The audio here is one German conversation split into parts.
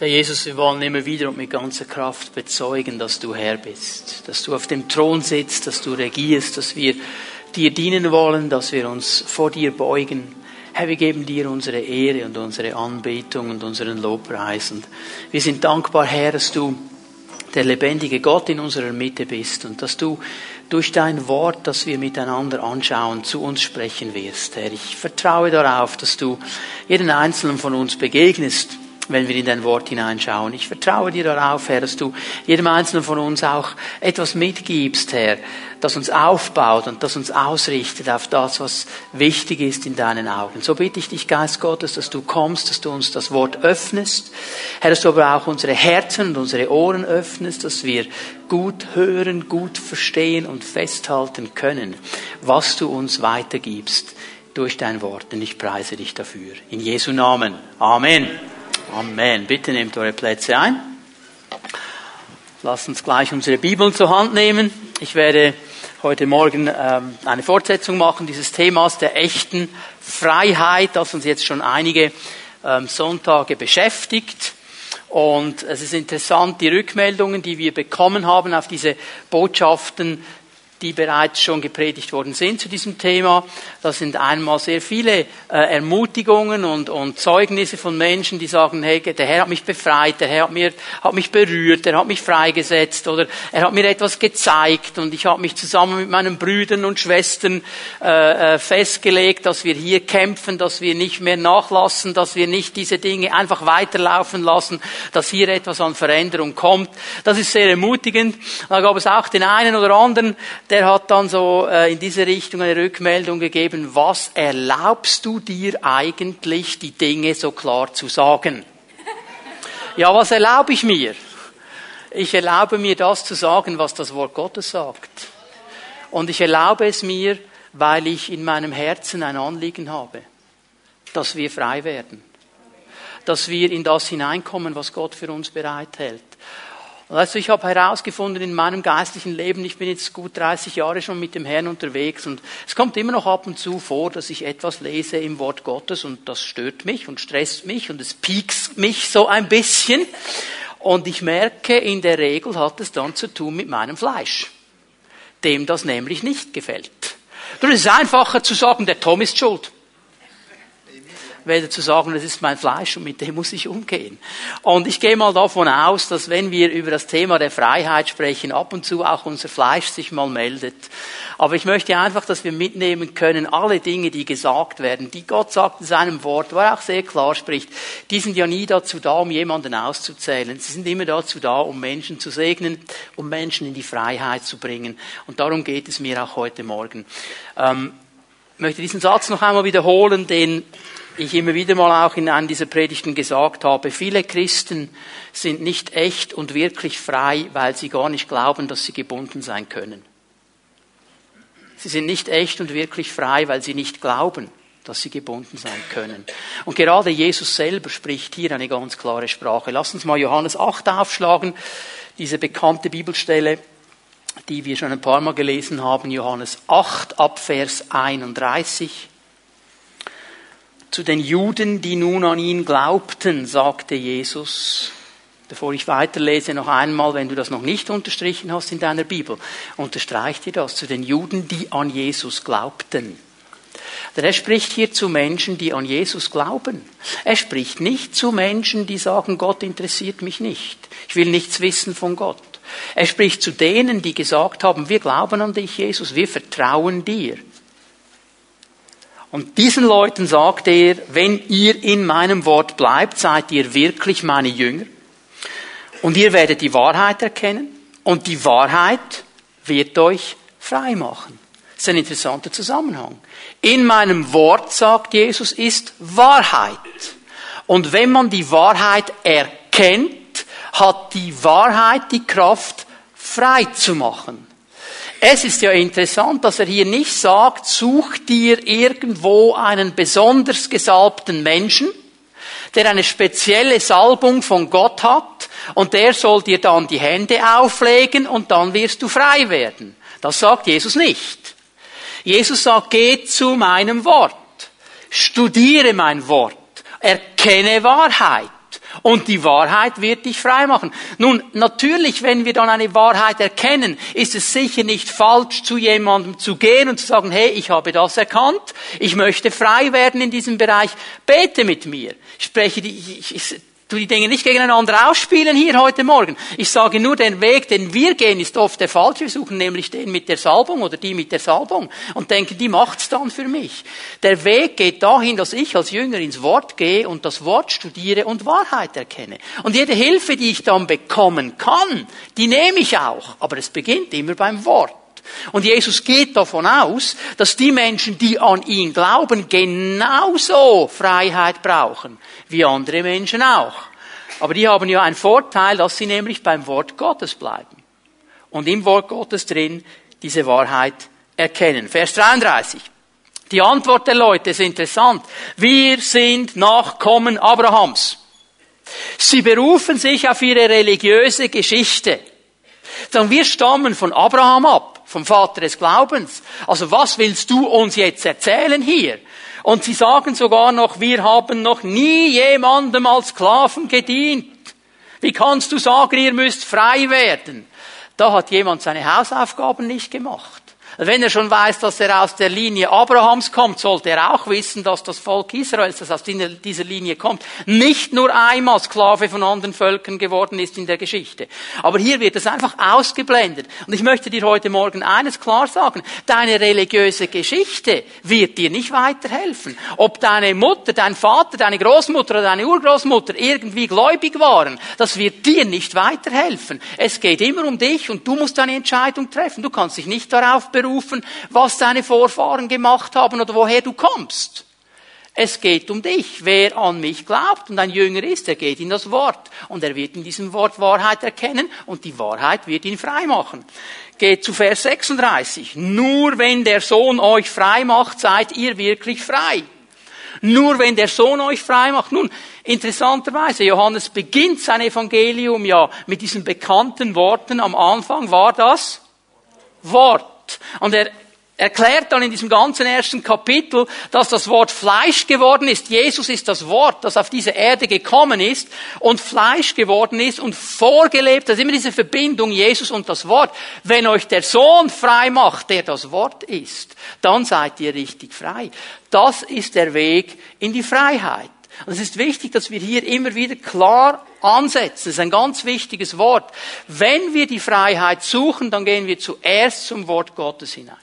Herr Jesus, wir wollen immer wieder und mit ganzer Kraft bezeugen, dass du Herr bist, dass du auf dem Thron sitzt, dass du regierst, dass wir dir dienen wollen, dass wir uns vor dir beugen. Herr, wir geben dir unsere Ehre und unsere Anbetung und unseren Lobpreis. Und wir sind dankbar, Herr, dass du der lebendige Gott in unserer Mitte bist und dass du durch dein Wort, das wir miteinander anschauen, zu uns sprechen wirst. Herr, ich vertraue darauf, dass du jeden Einzelnen von uns begegnest wenn wir in dein Wort hineinschauen. Ich vertraue dir darauf, Herr, dass du jedem Einzelnen von uns auch etwas mitgibst, Herr, das uns aufbaut und das uns ausrichtet auf das, was wichtig ist in deinen Augen. So bitte ich dich, Geist Gottes, dass du kommst, dass du uns das Wort öffnest. Herr, dass du aber auch unsere Herzen und unsere Ohren öffnest, dass wir gut hören, gut verstehen und festhalten können, was du uns weitergibst durch dein Wort. Und ich preise dich dafür. In Jesu Namen. Amen. Amen. Bitte nehmt eure Plätze ein. Lasst uns gleich unsere Bibeln zur Hand nehmen. Ich werde heute Morgen ähm, eine Fortsetzung machen dieses Themas der echten Freiheit, das uns jetzt schon einige ähm, Sonntage beschäftigt. Und es ist interessant, die Rückmeldungen, die wir bekommen haben auf diese Botschaften, die bereits schon gepredigt worden sind zu diesem Thema. Das sind einmal sehr viele äh, Ermutigungen und, und Zeugnisse von Menschen, die sagen, hey, der Herr hat mich befreit, der Herr hat, mir, hat mich berührt, der hat mich freigesetzt oder er hat mir etwas gezeigt und ich habe mich zusammen mit meinen Brüdern und Schwestern äh, äh, festgelegt, dass wir hier kämpfen, dass wir nicht mehr nachlassen, dass wir nicht diese Dinge einfach weiterlaufen lassen, dass hier etwas an Veränderung kommt. Das ist sehr ermutigend. Da gab es auch den einen oder anderen, der hat dann so äh, in diese Richtung eine Rückmeldung gegeben, was erlaubst du dir eigentlich, die Dinge so klar zu sagen? Ja, was erlaube ich mir? Ich erlaube mir das zu sagen, was das Wort Gottes sagt. Und ich erlaube es mir, weil ich in meinem Herzen ein Anliegen habe, dass wir frei werden. Dass wir in das hineinkommen, was Gott für uns bereithält. Also ich habe herausgefunden in meinem geistlichen Leben, ich bin jetzt gut 30 Jahre schon mit dem Herrn unterwegs und es kommt immer noch ab und zu vor, dass ich etwas lese im Wort Gottes und das stört mich und stresst mich und es piekst mich so ein bisschen und ich merke, in der Regel hat es dann zu tun mit meinem Fleisch, dem das nämlich nicht gefällt. Ist es einfacher zu sagen, der Tom ist schuld werde zu sagen, das ist mein Fleisch und mit dem muss ich umgehen. Und ich gehe mal davon aus, dass wenn wir über das Thema der Freiheit sprechen, ab und zu auch unser Fleisch sich mal meldet. Aber ich möchte einfach, dass wir mitnehmen können, alle Dinge, die gesagt werden, die Gott sagt in seinem Wort, wo er auch sehr klar spricht, die sind ja nie dazu da, um jemanden auszuzählen. Sie sind immer dazu da, um Menschen zu segnen, um Menschen in die Freiheit zu bringen. Und darum geht es mir auch heute Morgen. Ähm, ich möchte diesen Satz noch einmal wiederholen, den ich immer wieder mal auch in einem dieser Predigten gesagt habe, viele Christen sind nicht echt und wirklich frei, weil sie gar nicht glauben, dass sie gebunden sein können. Sie sind nicht echt und wirklich frei, weil sie nicht glauben, dass sie gebunden sein können. Und gerade Jesus selber spricht hier eine ganz klare Sprache. Lass uns mal Johannes 8 aufschlagen, diese bekannte Bibelstelle, die wir schon ein paar Mal gelesen haben, Johannes 8 ab Vers 31. Zu den Juden, die nun an ihn glaubten, sagte Jesus, bevor ich weiterlese, noch einmal, wenn du das noch nicht unterstrichen hast in deiner Bibel, unterstreich dir das, zu den Juden, die an Jesus glaubten. Denn er spricht hier zu Menschen, die an Jesus glauben. Er spricht nicht zu Menschen, die sagen, Gott interessiert mich nicht. Ich will nichts wissen von Gott. Er spricht zu denen, die gesagt haben, wir glauben an dich, Jesus, wir vertrauen dir. Und diesen Leuten sagt er, wenn ihr in meinem Wort bleibt, seid ihr wirklich meine Jünger. Und ihr werdet die Wahrheit erkennen. Und die Wahrheit wird euch frei machen. Das ist ein interessanter Zusammenhang. In meinem Wort, sagt Jesus, ist Wahrheit. Und wenn man die Wahrheit erkennt, hat die Wahrheit die Kraft, frei zu machen. Es ist ja interessant, dass er hier nicht sagt, such dir irgendwo einen besonders gesalbten Menschen, der eine spezielle Salbung von Gott hat und der soll dir dann die Hände auflegen und dann wirst du frei werden. Das sagt Jesus nicht. Jesus sagt, geh zu meinem Wort, studiere mein Wort, erkenne Wahrheit Und die Wahrheit wird dich frei machen. Nun, natürlich, wenn wir dann eine Wahrheit erkennen, ist es sicher nicht falsch, zu jemandem zu gehen und zu sagen, hey, ich habe das erkannt, ich möchte frei werden in diesem Bereich, bete mit mir. Ich spreche die, ich, ich, tu die Dinge nicht gegeneinander ausspielen hier heute Morgen. Ich sage nur, den Weg, den wir gehen, ist oft der falsche. Wir suchen nämlich den mit der Salbung oder die mit der Salbung und denken, die macht's dann für mich. Der Weg geht dahin, dass ich als Jünger ins Wort gehe und das Wort studiere und Wahrheit erkenne. Und jede Hilfe, die ich dann bekommen kann, die nehme ich auch. Aber es beginnt immer beim Wort. Und Jesus geht davon aus, dass die Menschen, die an ihn glauben, genauso Freiheit brauchen wie andere Menschen auch. Aber die haben ja einen Vorteil, dass sie nämlich beim Wort Gottes bleiben. Und im Wort Gottes drin diese Wahrheit erkennen. Vers 33. Die Antwort der Leute ist interessant. Wir sind Nachkommen Abrahams. Sie berufen sich auf ihre religiöse Geschichte. Sagen, wir stammen von Abraham ab vom Vater des Glaubens. Also was willst du uns jetzt erzählen hier? Und sie sagen sogar noch, wir haben noch nie jemandem als Sklaven gedient. Wie kannst du sagen, ihr müsst frei werden? Da hat jemand seine Hausaufgaben nicht gemacht. Wenn er schon weiß, dass er aus der Linie Abrahams kommt, sollte er auch wissen, dass das Volk Israels, das aus dieser Linie kommt, nicht nur einmal Sklave von anderen Völkern geworden ist in der Geschichte. Aber hier wird es einfach ausgeblendet. Und ich möchte dir heute Morgen eines klar sagen. Deine religiöse Geschichte wird dir nicht weiterhelfen. Ob deine Mutter, dein Vater, deine Großmutter oder deine Urgroßmutter irgendwie gläubig waren, das wird dir nicht weiterhelfen. Es geht immer um dich und du musst eine Entscheidung treffen. Du kannst dich nicht darauf berufen, berufen, was deine Vorfahren gemacht haben oder woher du kommst. Es geht um dich. Wer an mich glaubt und ein Jünger ist, der geht in das Wort. Und er wird in diesem Wort Wahrheit erkennen und die Wahrheit wird ihn frei machen. Geht zu Vers 36. Nur wenn der Sohn euch frei macht, seid ihr wirklich frei. Nur wenn der Sohn euch frei macht. Nun, interessanterweise, Johannes beginnt sein Evangelium ja mit diesen bekannten Worten. Am Anfang war das Wort. Und er erklärt dann in diesem ganzen ersten Kapitel, dass das Wort Fleisch geworden ist. Jesus ist das Wort, das auf diese Erde gekommen ist und Fleisch geworden ist und vorgelebt. Das ist immer diese Verbindung Jesus und das Wort. Wenn euch der Sohn frei macht, der das Wort ist, dann seid ihr richtig frei. Das ist der Weg in die Freiheit. Und es ist wichtig, dass wir hier immer wieder klar ansetzen. Das ist ein ganz wichtiges Wort. Wenn wir die Freiheit suchen, dann gehen wir zuerst zum Wort Gottes hinein.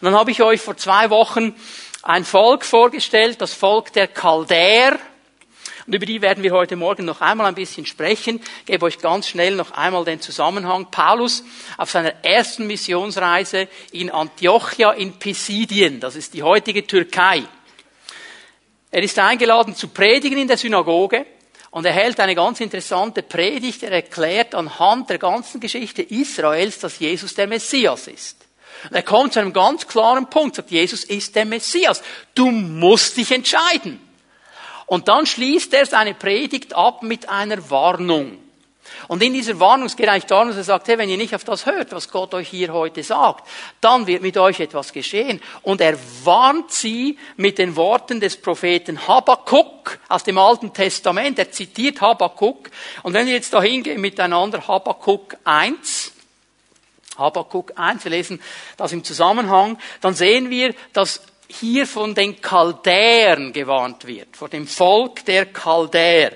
Und dann habe ich euch vor zwei Wochen ein Volk vorgestellt, das Volk der Chaldäer. Und über die werden wir heute Morgen noch einmal ein bisschen sprechen. Ich gebe euch ganz schnell noch einmal den Zusammenhang. Paulus auf seiner ersten Missionsreise in Antiochia in Pisidien, das ist die heutige Türkei. Er ist eingeladen zu predigen in der Synagoge und er hält eine ganz interessante Predigt. Er erklärt anhand der ganzen Geschichte Israels, dass Jesus der Messias ist. Und er kommt zu einem ganz klaren Punkt, sagt, Jesus ist der Messias. Du musst dich entscheiden. Und dann schließt er seine Predigt ab mit einer Warnung. Und in dieser Warnung, geht eigentlich darum, dass er sagt, hey, wenn ihr nicht auf das hört, was Gott euch hier heute sagt, dann wird mit euch etwas geschehen. Und er warnt sie mit den Worten des Propheten Habakkuk aus dem Alten Testament. Er zitiert Habakkuk. Und wenn wir jetzt da hingehen miteinander, Habakkuk 1, Habakkuk 1, wir lesen das im Zusammenhang, dann sehen wir, dass hier von den Chaldäern gewarnt wird, vor dem Volk der Chaldäer.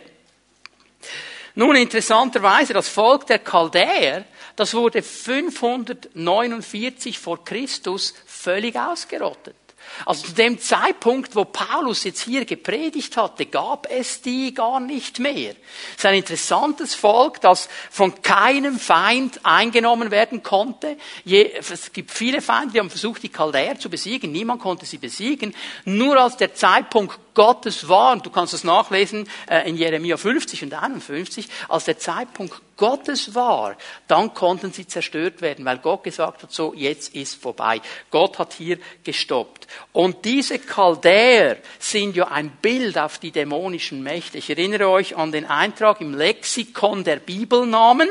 Nun, interessanterweise, das Volk der Chaldäer, das wurde 549 vor Christus völlig ausgerottet. Also zu dem Zeitpunkt, wo Paulus jetzt hier gepredigt hatte, gab es die gar nicht mehr. Es ist ein interessantes Volk, das von keinem Feind eingenommen werden konnte. es gibt viele Feinde, die haben versucht, die Chaldäer zu besiegen. Niemand konnte sie besiegen. Nur als der Zeitpunkt Gottes war, und du kannst das nachlesen äh, in Jeremia 50 und 51, als der Zeitpunkt Gottes war, dann konnten sie zerstört werden, weil Gott gesagt hat, so, jetzt ist vorbei. Gott hat hier gestoppt. Und diese Chaldäer sind ja ein Bild auf die dämonischen Mächte. Ich erinnere euch an den Eintrag im Lexikon der Bibelnamen.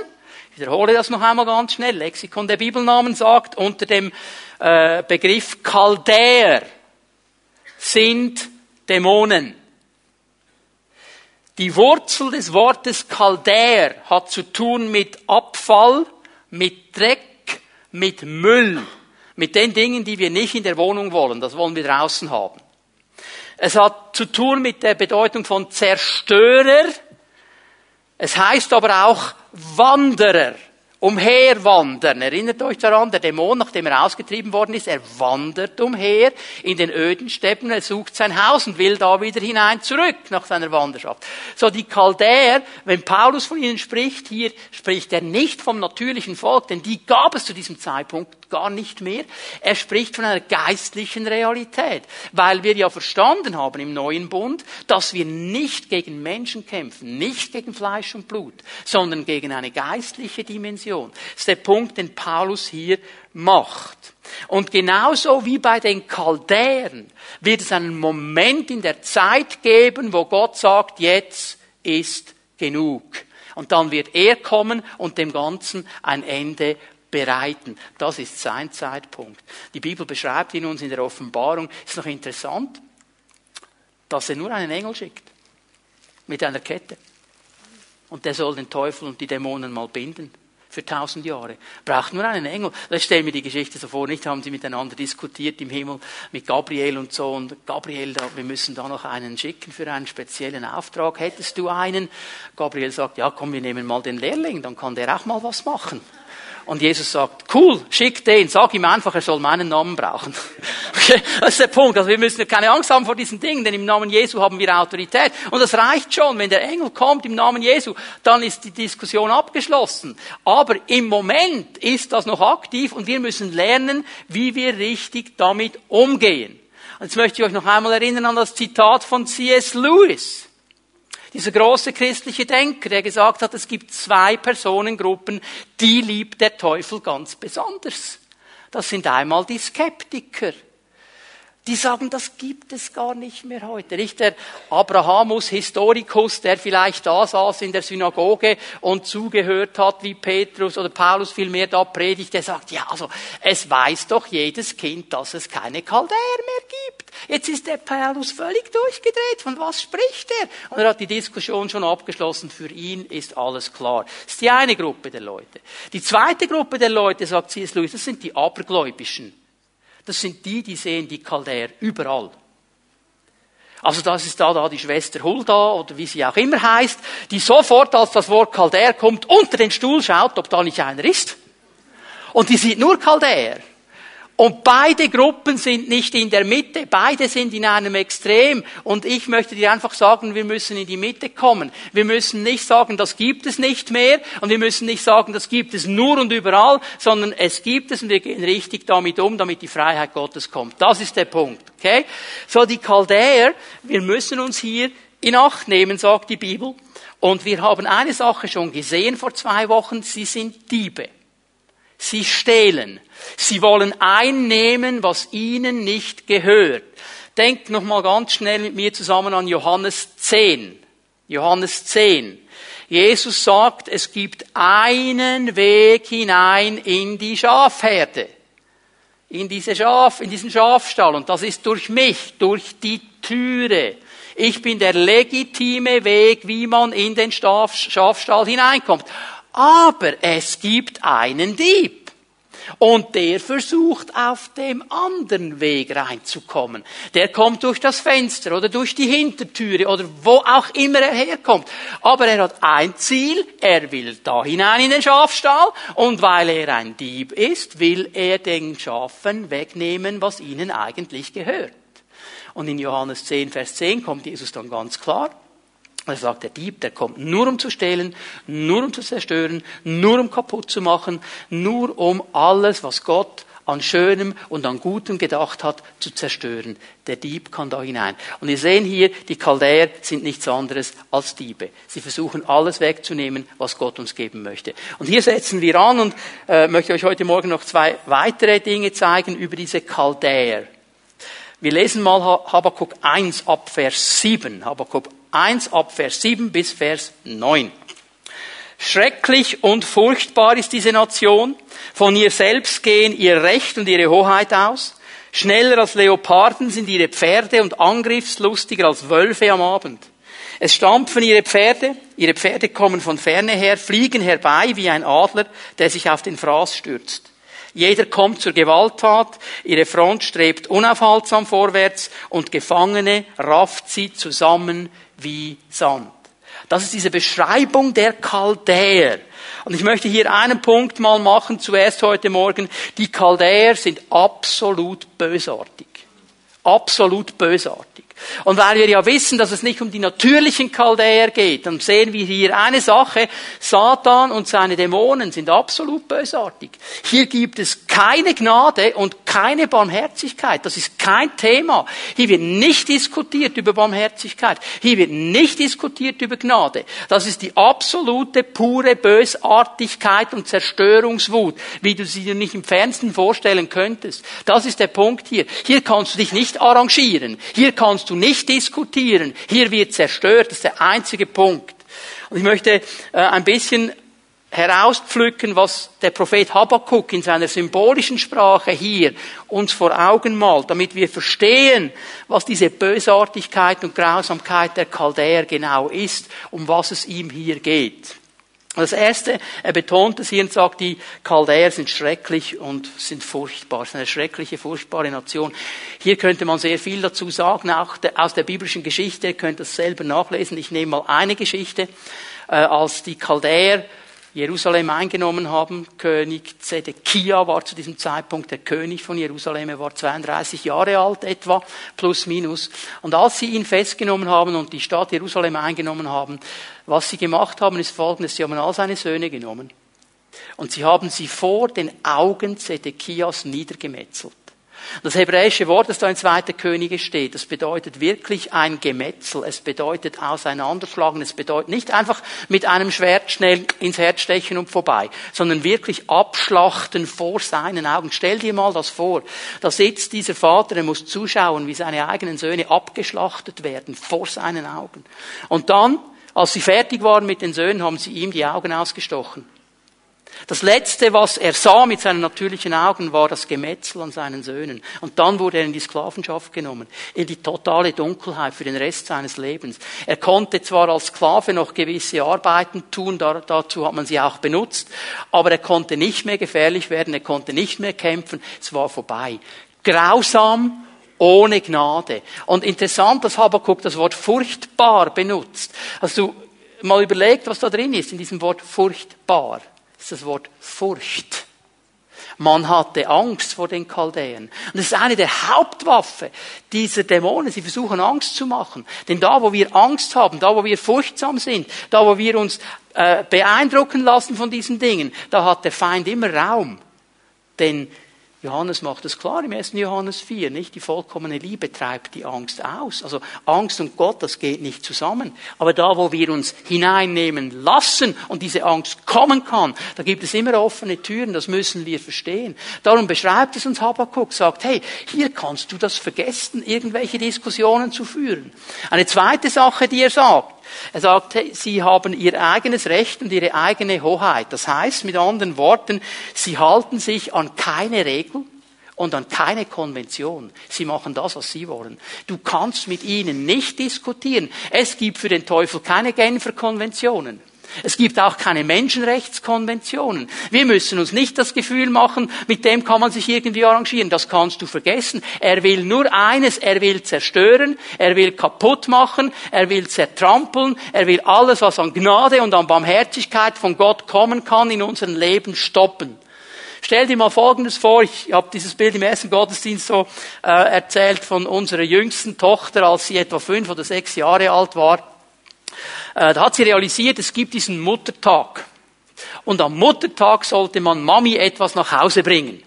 Ich wiederhole das noch einmal ganz schnell. Lexikon der Bibelnamen sagt unter dem äh, Begriff Chaldäer sind Dämonen. Die Wurzel des Wortes Chaldäer hat zu tun mit Abfall, mit Dreck, mit Müll, mit den Dingen, die wir nicht in der Wohnung wollen. Das wollen wir draußen haben. Es hat zu tun mit der Bedeutung von Zerstörer. Es heißt aber auch Wanderer umherwandern. Erinnert euch daran, der Dämon, nachdem er ausgetrieben worden ist, er wandert umher in den öden Steppen, er sucht sein Haus und will da wieder hinein zurück nach seiner Wanderschaft. So die Chaldäer, wenn Paulus von ihnen spricht, hier spricht er nicht vom natürlichen Volk, denn die gab es zu diesem Zeitpunkt gar nicht mehr. Er spricht von einer geistlichen Realität, weil wir ja verstanden haben im neuen Bund, dass wir nicht gegen Menschen kämpfen, nicht gegen Fleisch und Blut, sondern gegen eine geistliche Dimension. Das ist der Punkt, den Paulus hier macht. Und genauso wie bei den Chaldäern wird es einen Moment in der Zeit geben, wo Gott sagt, jetzt ist genug. Und dann wird er kommen und dem Ganzen ein Ende bereiten. Das ist sein Zeitpunkt. Die Bibel beschreibt ihn uns in der Offenbarung. Ist noch interessant, dass er nur einen Engel schickt. Mit einer Kette. Und der soll den Teufel und die Dämonen mal binden. Für tausend Jahre. Braucht nur einen Engel. Ich stelle mir die Geschichte so vor, nicht haben sie miteinander diskutiert im Himmel mit Gabriel und so. Und Gabriel, wir müssen da noch einen schicken für einen speziellen Auftrag. Hättest du einen? Gabriel sagt, ja komm, wir nehmen mal den Lehrling, dann kann der auch mal was machen. Und Jesus sagt, cool, schick den, sag ihm einfach, er soll meinen Namen brauchen. Okay, das ist der Punkt. Also wir müssen keine Angst haben vor diesen Dingen, denn im Namen Jesu haben wir Autorität. Und das reicht schon. Wenn der Engel kommt im Namen Jesu, dann ist die Diskussion abgeschlossen. Aber im Moment ist das noch aktiv und wir müssen lernen, wie wir richtig damit umgehen. Jetzt möchte ich euch noch einmal erinnern an das Zitat von C.S. Lewis. Dieser große christliche Denker, der gesagt hat, es gibt zwei Personengruppen, die liebt der Teufel ganz besonders. Das sind einmal die Skeptiker die sagen, das gibt es gar nicht mehr heute. Nicht der Abrahamus Historikus, der vielleicht da saß in der Synagoge und zugehört hat, wie Petrus oder Paulus vielmehr da predigt, der sagt, ja, also, es weiß doch jedes Kind, dass es keine Chaldäer mehr gibt. Jetzt ist der Paulus völlig durchgedreht. Von was spricht er? Und er hat die Diskussion schon abgeschlossen. Für ihn ist alles klar. Das ist die eine Gruppe der Leute. Die zweite Gruppe der Leute, sagt C.S. Lewis, das sind die Abergläubischen das sind die, die sehen die Chaldäer überall. Also das ist da, da die Schwester Hulda oder wie sie auch immer heißt, die sofort, als das Wort Chaldäer kommt, unter den Stuhl schaut, ob da nicht einer ist. Und die sieht nur Chaldäer. Und beide Gruppen sind nicht in der Mitte, beide sind in einem Extrem. Und ich möchte dir einfach sagen, wir müssen in die Mitte kommen. Wir müssen nicht sagen, das gibt es nicht mehr. Und wir müssen nicht sagen, das gibt es nur und überall, sondern es gibt es und wir gehen richtig damit um, damit die Freiheit Gottes kommt. Das ist der Punkt. Okay? So, die Chaldäer, wir müssen uns hier in Acht nehmen, sagt die Bibel. Und wir haben eine Sache schon gesehen vor zwei Wochen, sie sind Diebe. Sie stehlen. Sie wollen einnehmen, was ihnen nicht gehört. Denkt nochmal ganz schnell mit mir zusammen an Johannes 10. Johannes 10. Jesus sagt, es gibt einen Weg hinein in die Schafherde. In diese Schaf, in diesen Schafstall. Und das ist durch mich, durch die Türe. Ich bin der legitime Weg, wie man in den Schafstall hineinkommt. Aber es gibt einen Dieb. Und der versucht auf dem anderen Weg reinzukommen. Der kommt durch das Fenster oder durch die Hintertüre oder wo auch immer er herkommt. Aber er hat ein Ziel, er will da hinein in den Schafstall und weil er ein Dieb ist, will er den Schafen wegnehmen, was ihnen eigentlich gehört. Und in Johannes 10, Vers 10 kommt Jesus dann ganz klar, er sagt, der Dieb, der kommt nur um zu stehlen, nur um zu zerstören, nur um kaputt zu machen, nur um alles, was Gott an Schönem und an Gutem gedacht hat, zu zerstören. Der Dieb kann da hinein. Und wir sehen hier, die Chaldäer sind nichts anderes als Diebe. Sie versuchen alles wegzunehmen, was Gott uns geben möchte. Und hier setzen wir an und äh, möchte euch heute Morgen noch zwei weitere Dinge zeigen über diese Chaldäer. Wir lesen mal Habakkuk 1 ab Vers 7. Habakkuk 1 ab Vers 7 bis Vers 9. Schrecklich und furchtbar ist diese Nation. Von ihr selbst gehen ihr Recht und ihre Hoheit aus. Schneller als Leoparden sind ihre Pferde und angriffslustiger als Wölfe am Abend. Es stampfen ihre Pferde, ihre Pferde kommen von ferne her, fliegen herbei wie ein Adler, der sich auf den Fraß stürzt. Jeder kommt zur Gewalttat, ihre Front strebt unaufhaltsam vorwärts und Gefangene rafft sie zusammen wie Sand. Das ist diese Beschreibung der Chaldäer. Und ich möchte hier einen Punkt mal machen, zuerst heute Morgen. Die Chaldäer sind absolut bösartig. Absolut bösartig. Und weil wir ja wissen, dass es nicht um die natürlichen Chaldäer geht, dann sehen wir hier eine Sache. Satan und seine Dämonen sind absolut bösartig. Hier gibt es keine Gnade und keine Barmherzigkeit. Das ist kein Thema. Hier wird nicht diskutiert über Barmherzigkeit. Hier wird nicht diskutiert über Gnade. Das ist die absolute, pure Bösartigkeit und Zerstörungswut, wie du sie dir nicht im Fernsehen vorstellen könntest. Das ist der Punkt hier. Hier kannst du dich nicht arrangieren. Hier kannst du nicht diskutieren. Hier wird zerstört. Das ist der einzige Punkt. Und ich möchte äh, ein bisschen herauspflücken, was der Prophet Habakkuk in seiner symbolischen Sprache hier uns vor Augen malt, damit wir verstehen, was diese Bösartigkeit und Grausamkeit der Chaldäer genau ist, um was es ihm hier geht. Das erste, er betont es hier und sagt, die Chaldäer sind schrecklich und sind furchtbar. Es ist eine schreckliche, furchtbare Nation. Hier könnte man sehr viel dazu sagen, auch aus der biblischen Geschichte, ihr könnt das selber nachlesen. Ich nehme mal eine Geschichte, äh, als die Chaldäer Jerusalem eingenommen haben. König Zedekia war zu diesem Zeitpunkt der König von Jerusalem. Er war 32 Jahre alt etwa, plus minus. Und als sie ihn festgenommen haben und die Stadt Jerusalem eingenommen haben, was sie gemacht haben, ist folgendes. Sie haben all seine Söhne genommen und sie haben sie vor den Augen Zedekias niedergemetzelt. Das hebräische Wort, das da in 2. Könige steht, das bedeutet wirklich ein Gemetzel. Es bedeutet auseinanderschlagen. Es bedeutet nicht einfach mit einem Schwert schnell ins Herz stechen und vorbei, sondern wirklich abschlachten vor seinen Augen. Stell dir mal das vor. Da sitzt dieser Vater, er muss zuschauen, wie seine eigenen Söhne abgeschlachtet werden vor seinen Augen. Und dann, als sie fertig waren mit den Söhnen, haben sie ihm die Augen ausgestochen. Das Letzte, was er sah mit seinen natürlichen Augen, war das Gemetzel an seinen Söhnen. Und dann wurde er in die Sklavenschaft genommen, in die totale Dunkelheit für den Rest seines Lebens. Er konnte zwar als Sklave noch gewisse Arbeiten tun, dazu hat man sie auch benutzt, aber er konnte nicht mehr gefährlich werden, er konnte nicht mehr kämpfen, es war vorbei. Grausam, ohne Gnade. Und interessant, dass Habakkuk das Wort furchtbar benutzt. Hast du mal überlegt, was da drin ist in diesem Wort furchtbar? Ist das Wort Furcht. Man hatte Angst vor den Chaldäen. Und das ist eine der Hauptwaffe dieser Dämonen. Sie versuchen Angst zu machen. Denn da, wo wir Angst haben, da, wo wir furchtsam sind, da, wo wir uns äh, beeindrucken lassen von diesen Dingen, da hat der Feind immer Raum. Denn Johannes macht es klar im 1. Johannes 4, nicht? Die vollkommene Liebe treibt die Angst aus. Also Angst und Gott, das geht nicht zusammen. Aber da, wo wir uns hineinnehmen lassen und diese Angst kommen kann, da gibt es immer offene Türen, das müssen wir verstehen. Darum beschreibt es uns Habakkuk, sagt, hey, hier kannst du das vergessen, irgendwelche Diskussionen zu führen. Eine zweite Sache, die er sagt, er sagt, sie haben ihr eigenes Recht und ihre eigene Hoheit. Das heißt, mit anderen Worten, sie halten sich an keine Regel und an keine Konvention. Sie machen das, was sie wollen. Du kannst mit ihnen nicht diskutieren. Es gibt für den Teufel keine Genfer Konventionen. Es gibt auch keine Menschenrechtskonventionen. Wir müssen uns nicht das Gefühl machen, mit dem kann man sich irgendwie arrangieren. Das kannst du vergessen. Er will nur eines, er will zerstören, er will kaputt machen, er will zertrampeln, er will alles, was an Gnade und an Barmherzigkeit von Gott kommen kann, in unserem Leben stoppen. Stell dir mal Folgendes vor, ich habe dieses Bild im ersten Gottesdienst so äh, erzählt von unserer jüngsten Tochter, als sie etwa fünf oder sechs Jahre alt war. Äh, da hat sie realisiert, es gibt diesen Muttertag. Und am Muttertag sollte man Mami etwas nach Hause bringen.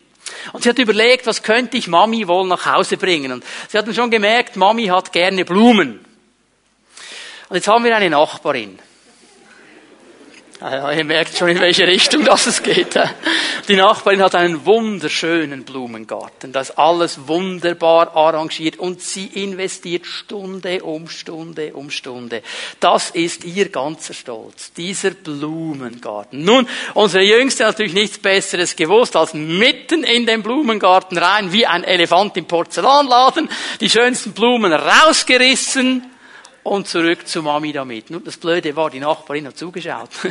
Und sie hat überlegt, was könnte ich Mami wohl nach Hause bringen? Und sie hat dann schon gemerkt, Mami hat gerne Blumen. Und jetzt haben wir eine Nachbarin. Ja, ihr merkt schon, in welche Richtung das es geht. Die Nachbarin hat einen wunderschönen Blumengarten. Da ist alles wunderbar arrangiert und sie investiert Stunde um Stunde um Stunde. Das ist ihr ganzer Stolz, dieser Blumengarten. Nun, unsere Jüngste hat natürlich nichts Besseres gewusst, als mitten in den Blumengarten rein, wie ein Elefant im Porzellanladen, die schönsten Blumen rausgerissen und zurück zu Mami damit. Nur das Blöde war, die Nachbarin hat zugeschaut.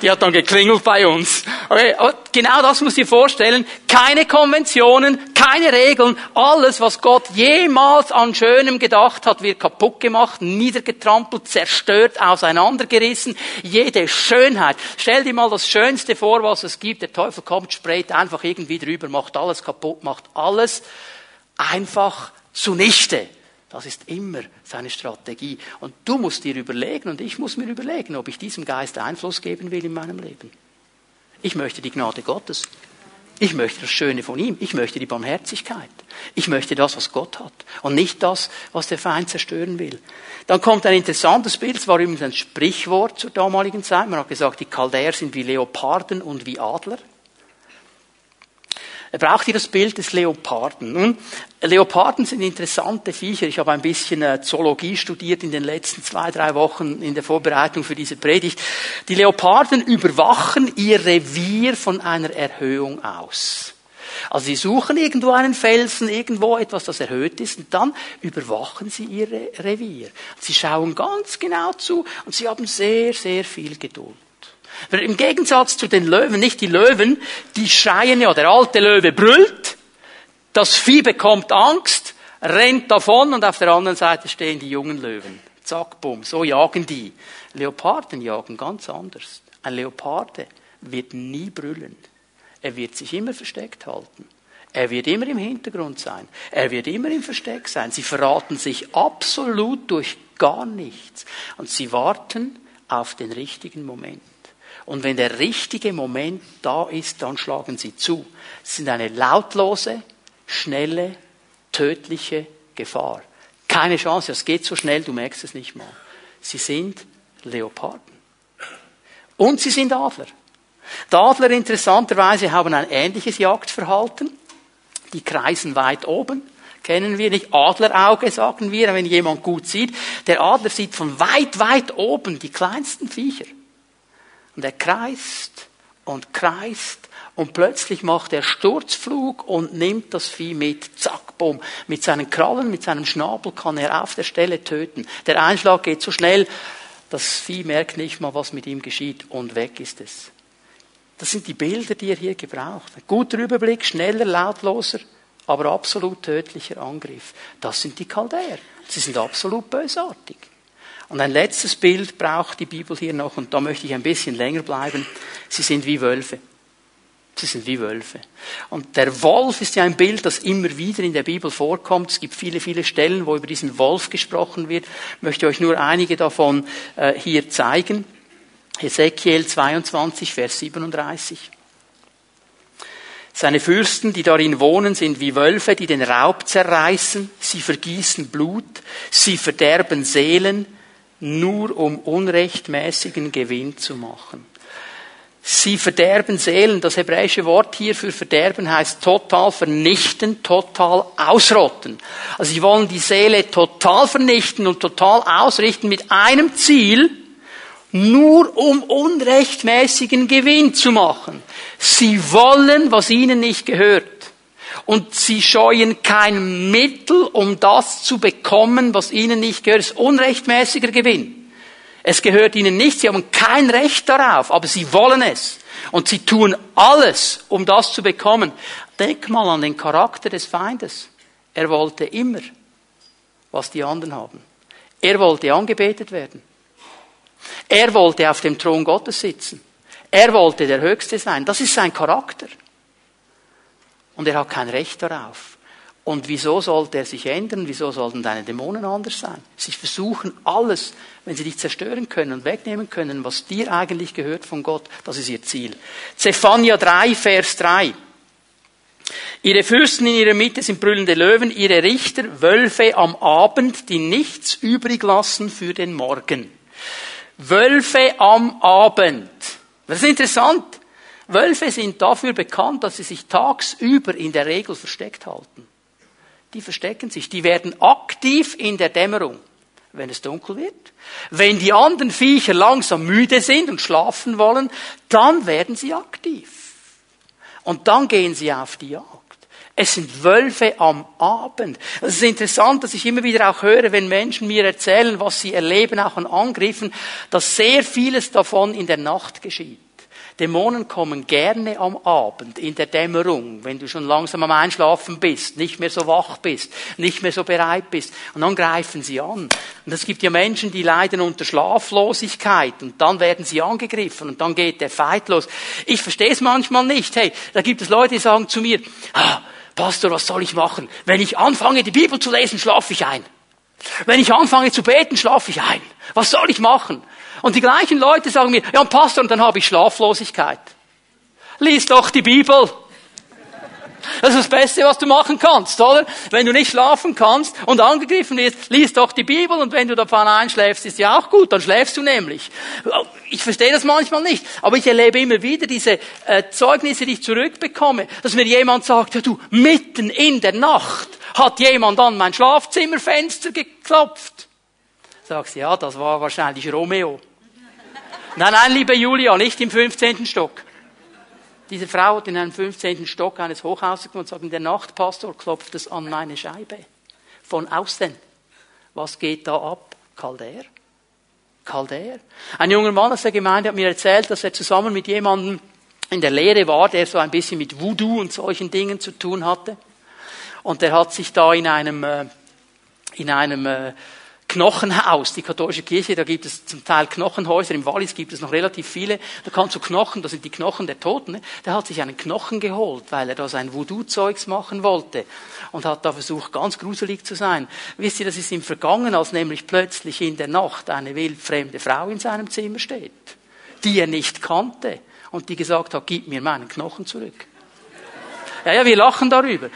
Die hat dann geklingelt bei uns. Okay, genau das muss ich dir vorstellen. Keine Konventionen, keine Regeln. Alles, was Gott jemals an Schönem gedacht hat, wird kaputt gemacht, niedergetrampelt, zerstört, auseinandergerissen. Jede Schönheit. Stell dir mal das Schönste vor, was es gibt. Der Teufel kommt, sprayt einfach irgendwie drüber, macht alles kaputt, macht alles einfach zunichte. Das ist immer seine Strategie. Und du musst dir überlegen und ich muss mir überlegen, ob ich diesem Geist Einfluss geben will in meinem Leben. Ich möchte die Gnade Gottes. Ich möchte das Schöne von ihm. Ich möchte die Barmherzigkeit. Ich möchte das, was Gott hat. Und nicht das, was der Feind zerstören will. Dann kommt ein interessantes Bild. Es war übrigens ein Sprichwort zur damaligen Zeit. Man hat gesagt, die Chaldäer sind wie Leoparden und wie Adler. Er braucht hier das Bild des Leoparden. Leoparden sind interessante Viecher. Ich habe ein bisschen äh, Zoologie studiert in den letzten zwei, drei Wochen in der Vorbereitung für diese Predigt. Die Leoparden überwachen ihr Revier von einer Erhöhung aus. Also sie suchen irgendwo einen Felsen, irgendwo etwas, das erhöht ist, und dann überwachen sie ihr Revier. Sie schauen ganz genau zu und sie haben sehr, sehr viel Geduld. Im Gegensatz zu den Löwen, nicht die Löwen, die schreien ja, der alte Löwe brüllt, das Vieh bekommt Angst, rennt davon und auf der anderen Seite stehen die jungen Löwen. Zack, bumm, so jagen die. Leoparden jagen ganz anders. Ein Leoparde wird nie brüllen. Er wird sich immer versteckt halten. Er wird immer im Hintergrund sein. Er wird immer im Versteck sein. Sie verraten sich absolut durch gar nichts. Und sie warten auf den richtigen Moment. Und wenn der richtige Moment da ist, dann schlagen sie zu. Sie sind eine lautlose, schnelle, tödliche Gefahr. Keine Chance, es geht so schnell, du merkst es nicht mal. Sie sind Leoparden. Und sie sind Adler. Die Adler interessanterweise haben ein ähnliches Jagdverhalten. Die kreisen weit oben. Kennen wir nicht? Adlerauge sagen wir, wenn jemand gut sieht. Der Adler sieht von weit, weit oben die kleinsten Viecher. Und er kreist und kreist und plötzlich macht er Sturzflug und nimmt das Vieh mit. Zack, bumm. Mit seinen Krallen, mit seinem Schnabel kann er auf der Stelle töten. Der Einschlag geht so schnell, das Vieh merkt nicht mal, was mit ihm geschieht und weg ist es. Das sind die Bilder, die er hier gebraucht. Ein guter Überblick, schneller, lautloser, aber absolut tödlicher Angriff. Das sind die Chaldäer. Sie sind absolut bösartig. Und ein letztes Bild braucht die Bibel hier noch, und da möchte ich ein bisschen länger bleiben. Sie sind wie Wölfe. Sie sind wie Wölfe. Und der Wolf ist ja ein Bild, das immer wieder in der Bibel vorkommt. Es gibt viele, viele Stellen, wo über diesen Wolf gesprochen wird. Ich möchte euch nur einige davon äh, hier zeigen. Ezekiel 22, Vers 37. Seine Fürsten, die darin wohnen, sind wie Wölfe, die den Raub zerreißen. Sie vergießen Blut. Sie verderben Seelen nur um unrechtmäßigen Gewinn zu machen. Sie verderben Seelen. Das hebräische Wort hier für verderben heißt total vernichten, total ausrotten. Also sie wollen die Seele total vernichten und total ausrichten mit einem Ziel, nur um unrechtmäßigen Gewinn zu machen. Sie wollen, was ihnen nicht gehört. Und sie scheuen kein Mittel, um das zu bekommen, was ihnen nicht gehört. Es ist unrechtmäßiger Gewinn. Es gehört ihnen nicht, sie haben kein Recht darauf, aber sie wollen es. Und sie tun alles, um das zu bekommen. Denk mal an den Charakter des Feindes. Er wollte immer, was die anderen haben. Er wollte angebetet werden. Er wollte auf dem Thron Gottes sitzen. Er wollte der Höchste sein. Das ist sein Charakter und er hat kein Recht darauf. Und wieso sollte er sich ändern? Wieso sollten deine Dämonen anders sein? Sie versuchen alles, wenn sie dich zerstören können und wegnehmen können, was dir eigentlich gehört von Gott, das ist ihr Ziel. Zephania 3, Vers 3. Ihre Fürsten in ihrer Mitte sind brüllende Löwen, ihre Richter Wölfe am Abend, die nichts übrig lassen für den Morgen. Wölfe am Abend. Das ist interessant. Wölfe sind dafür bekannt, dass sie sich tagsüber in der Regel versteckt halten. Die verstecken sich. Die werden aktiv in der Dämmerung, wenn es dunkel wird. Wenn die anderen Viecher langsam müde sind und schlafen wollen, dann werden sie aktiv. Und dann gehen sie auf die Jagd. Es sind Wölfe am Abend. Es ist interessant, dass ich immer wieder auch höre, wenn Menschen mir erzählen, was sie erleben, auch an Angriffen, dass sehr vieles davon in der Nacht geschieht. Dämonen kommen gerne am Abend, in der Dämmerung, wenn du schon langsam am Einschlafen bist, nicht mehr so wach bist, nicht mehr so bereit bist. Und dann greifen sie an. Und es gibt ja Menschen, die leiden unter Schlaflosigkeit und dann werden sie angegriffen und dann geht der Fight los. Ich verstehe es manchmal nicht. Hey, da gibt es Leute, die sagen zu mir, ah, Pastor, was soll ich machen? Wenn ich anfange, die Bibel zu lesen, schlafe ich ein. Wenn ich anfange zu beten, schlafe ich ein. Was soll ich machen? Und die gleichen Leute sagen mir, ja, Pastor, und dann habe ich Schlaflosigkeit. Lies doch die Bibel. Das ist das Beste, was du machen kannst, oder? Wenn du nicht schlafen kannst und angegriffen wirst, lies doch die Bibel und wenn du davon einschläfst, ist ja auch gut, dann schläfst du nämlich. Ich verstehe das manchmal nicht, aber ich erlebe immer wieder diese äh, Zeugnisse, die ich zurückbekomme, dass mir jemand sagt, ja du, mitten in der Nacht hat jemand an mein Schlafzimmerfenster geklopft. Sagst, ja, das war wahrscheinlich Romeo. Nein, nein, liebe Julia, nicht im 15. Stock. Diese Frau hat in einem 15. Stock eines Hochhauses gewohnt und sagt, in der Nacht, Pastor, klopft es an meine Scheibe. Von außen. Was geht da ab? Kalder? Kalder? Ein junger Mann aus der Gemeinde hat mir erzählt, dass er zusammen mit jemandem in der Lehre war, der so ein bisschen mit Voodoo und solchen Dingen zu tun hatte. Und der hat sich da in einem, äh, in einem äh, Knochenhaus, die katholische Kirche, da gibt es zum Teil Knochenhäuser, im Wallis gibt es noch relativ viele, da kannst du Knochen, das sind die Knochen der Toten, ne? der hat sich einen Knochen geholt, weil er da sein Voodoo-Zeugs machen wollte und hat da versucht, ganz gruselig zu sein. Wisst ihr, das ist ihm vergangen, als nämlich plötzlich in der Nacht eine wildfremde Frau in seinem Zimmer steht, die er nicht kannte und die gesagt hat, gib mir meinen Knochen zurück. Ja, ja, wir lachen darüber.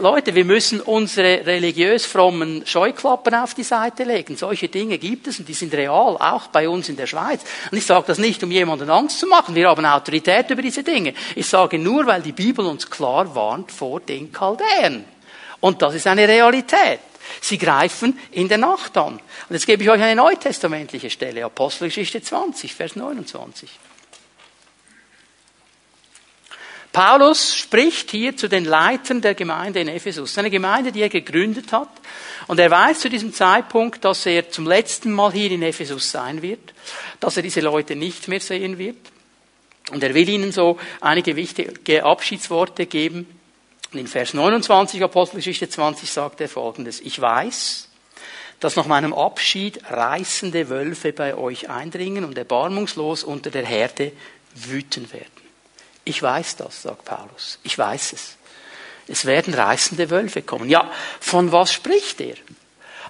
Leute, wir müssen unsere religiös frommen Scheuklappen auf die Seite legen. Solche Dinge gibt es und die sind real, auch bei uns in der Schweiz. Und ich sage das nicht, um jemanden Angst zu machen. Wir haben Autorität über diese Dinge. Ich sage nur, weil die Bibel uns klar warnt vor den Chaldäen. Und das ist eine Realität. Sie greifen in der Nacht an. Und jetzt gebe ich euch eine neutestamentliche Stelle, Apostelgeschichte 20, Vers 29. Paulus spricht hier zu den Leitern der Gemeinde in Ephesus, eine Gemeinde, die er gegründet hat. Und er weiß zu diesem Zeitpunkt, dass er zum letzten Mal hier in Ephesus sein wird, dass er diese Leute nicht mehr sehen wird. Und er will ihnen so einige wichtige Abschiedsworte geben. Und in Vers 29 Apostelgeschichte 20 sagt er folgendes. Ich weiß, dass nach meinem Abschied reißende Wölfe bei euch eindringen und erbarmungslos unter der Herde wüten werden. Ich weiß das, sagt Paulus. Ich weiß es. Es werden reißende Wölfe kommen. Ja, von was spricht er?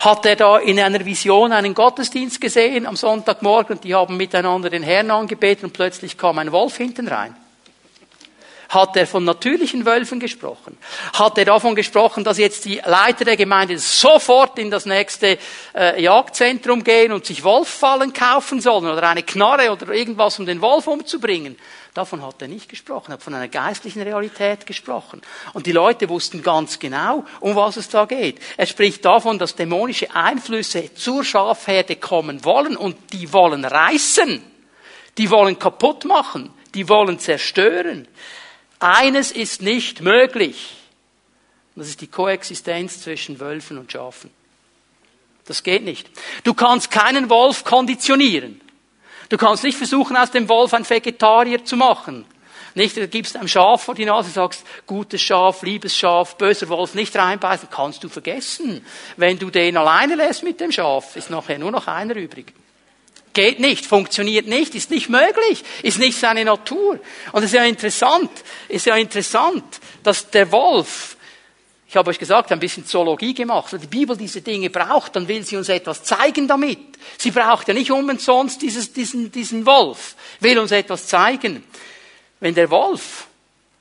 Hat er da in einer Vision einen Gottesdienst gesehen am Sonntagmorgen? Die haben miteinander den Herrn angebetet und plötzlich kam ein Wolf hinten rein. Hat er von natürlichen Wölfen gesprochen? Hat er davon gesprochen, dass jetzt die Leiter der Gemeinde sofort in das nächste äh, Jagdzentrum gehen und sich Wolffallen kaufen sollen oder eine Knarre oder irgendwas, um den Wolf umzubringen? Davon hat er nicht gesprochen, er hat von einer geistlichen Realität gesprochen. Und die Leute wussten ganz genau, um was es da geht. Er spricht davon, dass dämonische Einflüsse zur Schafherde kommen wollen und die wollen reißen. Die wollen kaputt machen. Die wollen zerstören. Eines ist nicht möglich. Das ist die Koexistenz zwischen Wölfen und Schafen. Das geht nicht. Du kannst keinen Wolf konditionieren. Du kannst nicht versuchen, aus dem Wolf ein Vegetarier zu machen. Nicht, du gibst einem Schaf vor die Nase, sagst, gutes Schaf, liebes Schaf, böser Wolf, nicht reinbeißen, kannst du vergessen. Wenn du den alleine lässt mit dem Schaf, ist nachher nur noch einer übrig. Geht nicht, funktioniert nicht, ist nicht möglich, ist nicht seine Natur. Und es ist ja interessant, ist ja interessant, dass der Wolf ich habe euch gesagt, ein bisschen Zoologie gemacht. Die Bibel diese Dinge braucht, dann will sie uns etwas zeigen damit. Sie braucht ja nicht umsonst dieses, diesen, diesen Wolf, will uns etwas zeigen. Wenn der Wolf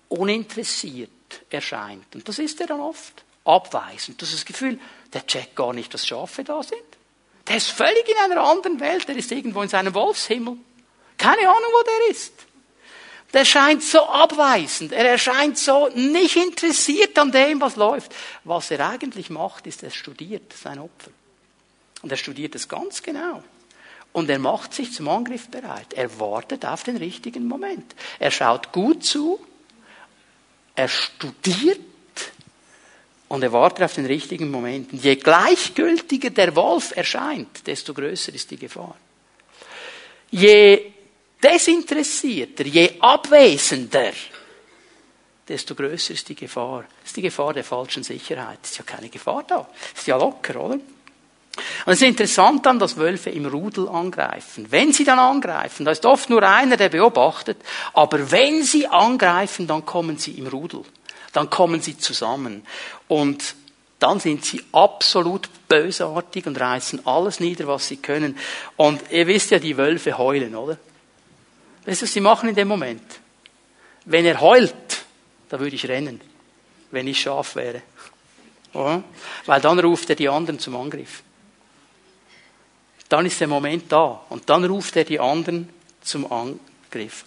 uninteressiert erscheint, und das ist er dann oft, abweisend, das ist das Gefühl, der checkt gar nicht, dass Schafe da sind. Der ist völlig in einer anderen Welt, der ist irgendwo in seinem Wolfshimmel. Keine Ahnung, wo der ist der scheint so abweisend, er erscheint so nicht interessiert an dem, was läuft. Was er eigentlich macht, ist, er studiert sein Opfer. Und er studiert es ganz genau. Und er macht sich zum Angriff bereit. Er wartet auf den richtigen Moment. Er schaut gut zu. Er studiert Und er wartet auf den richtigen Moment. Je gleichgültiger der Wolf erscheint, desto größer ist die Gefahr. Je desinteressierter, je abwesender, desto größer ist die Gefahr. Das ist die Gefahr der falschen Sicherheit. Ist ja keine Gefahr da. Ist ja locker, oder? Und es ist interessant dann, dass Wölfe im Rudel angreifen. Wenn sie dann angreifen, da ist oft nur einer, der beobachtet, aber wenn sie angreifen, dann kommen sie im Rudel. Dann kommen sie zusammen. Und dann sind sie absolut bösartig und reißen alles nieder, was sie können. Und ihr wisst ja, die Wölfe heulen, oder? Weißt du, was sie machen in dem Moment? Wenn er heult, da würde ich rennen, wenn ich Schaf wäre. Oder? Weil dann ruft er die anderen zum Angriff. Dann ist der Moment da und dann ruft er die anderen zum Angriff.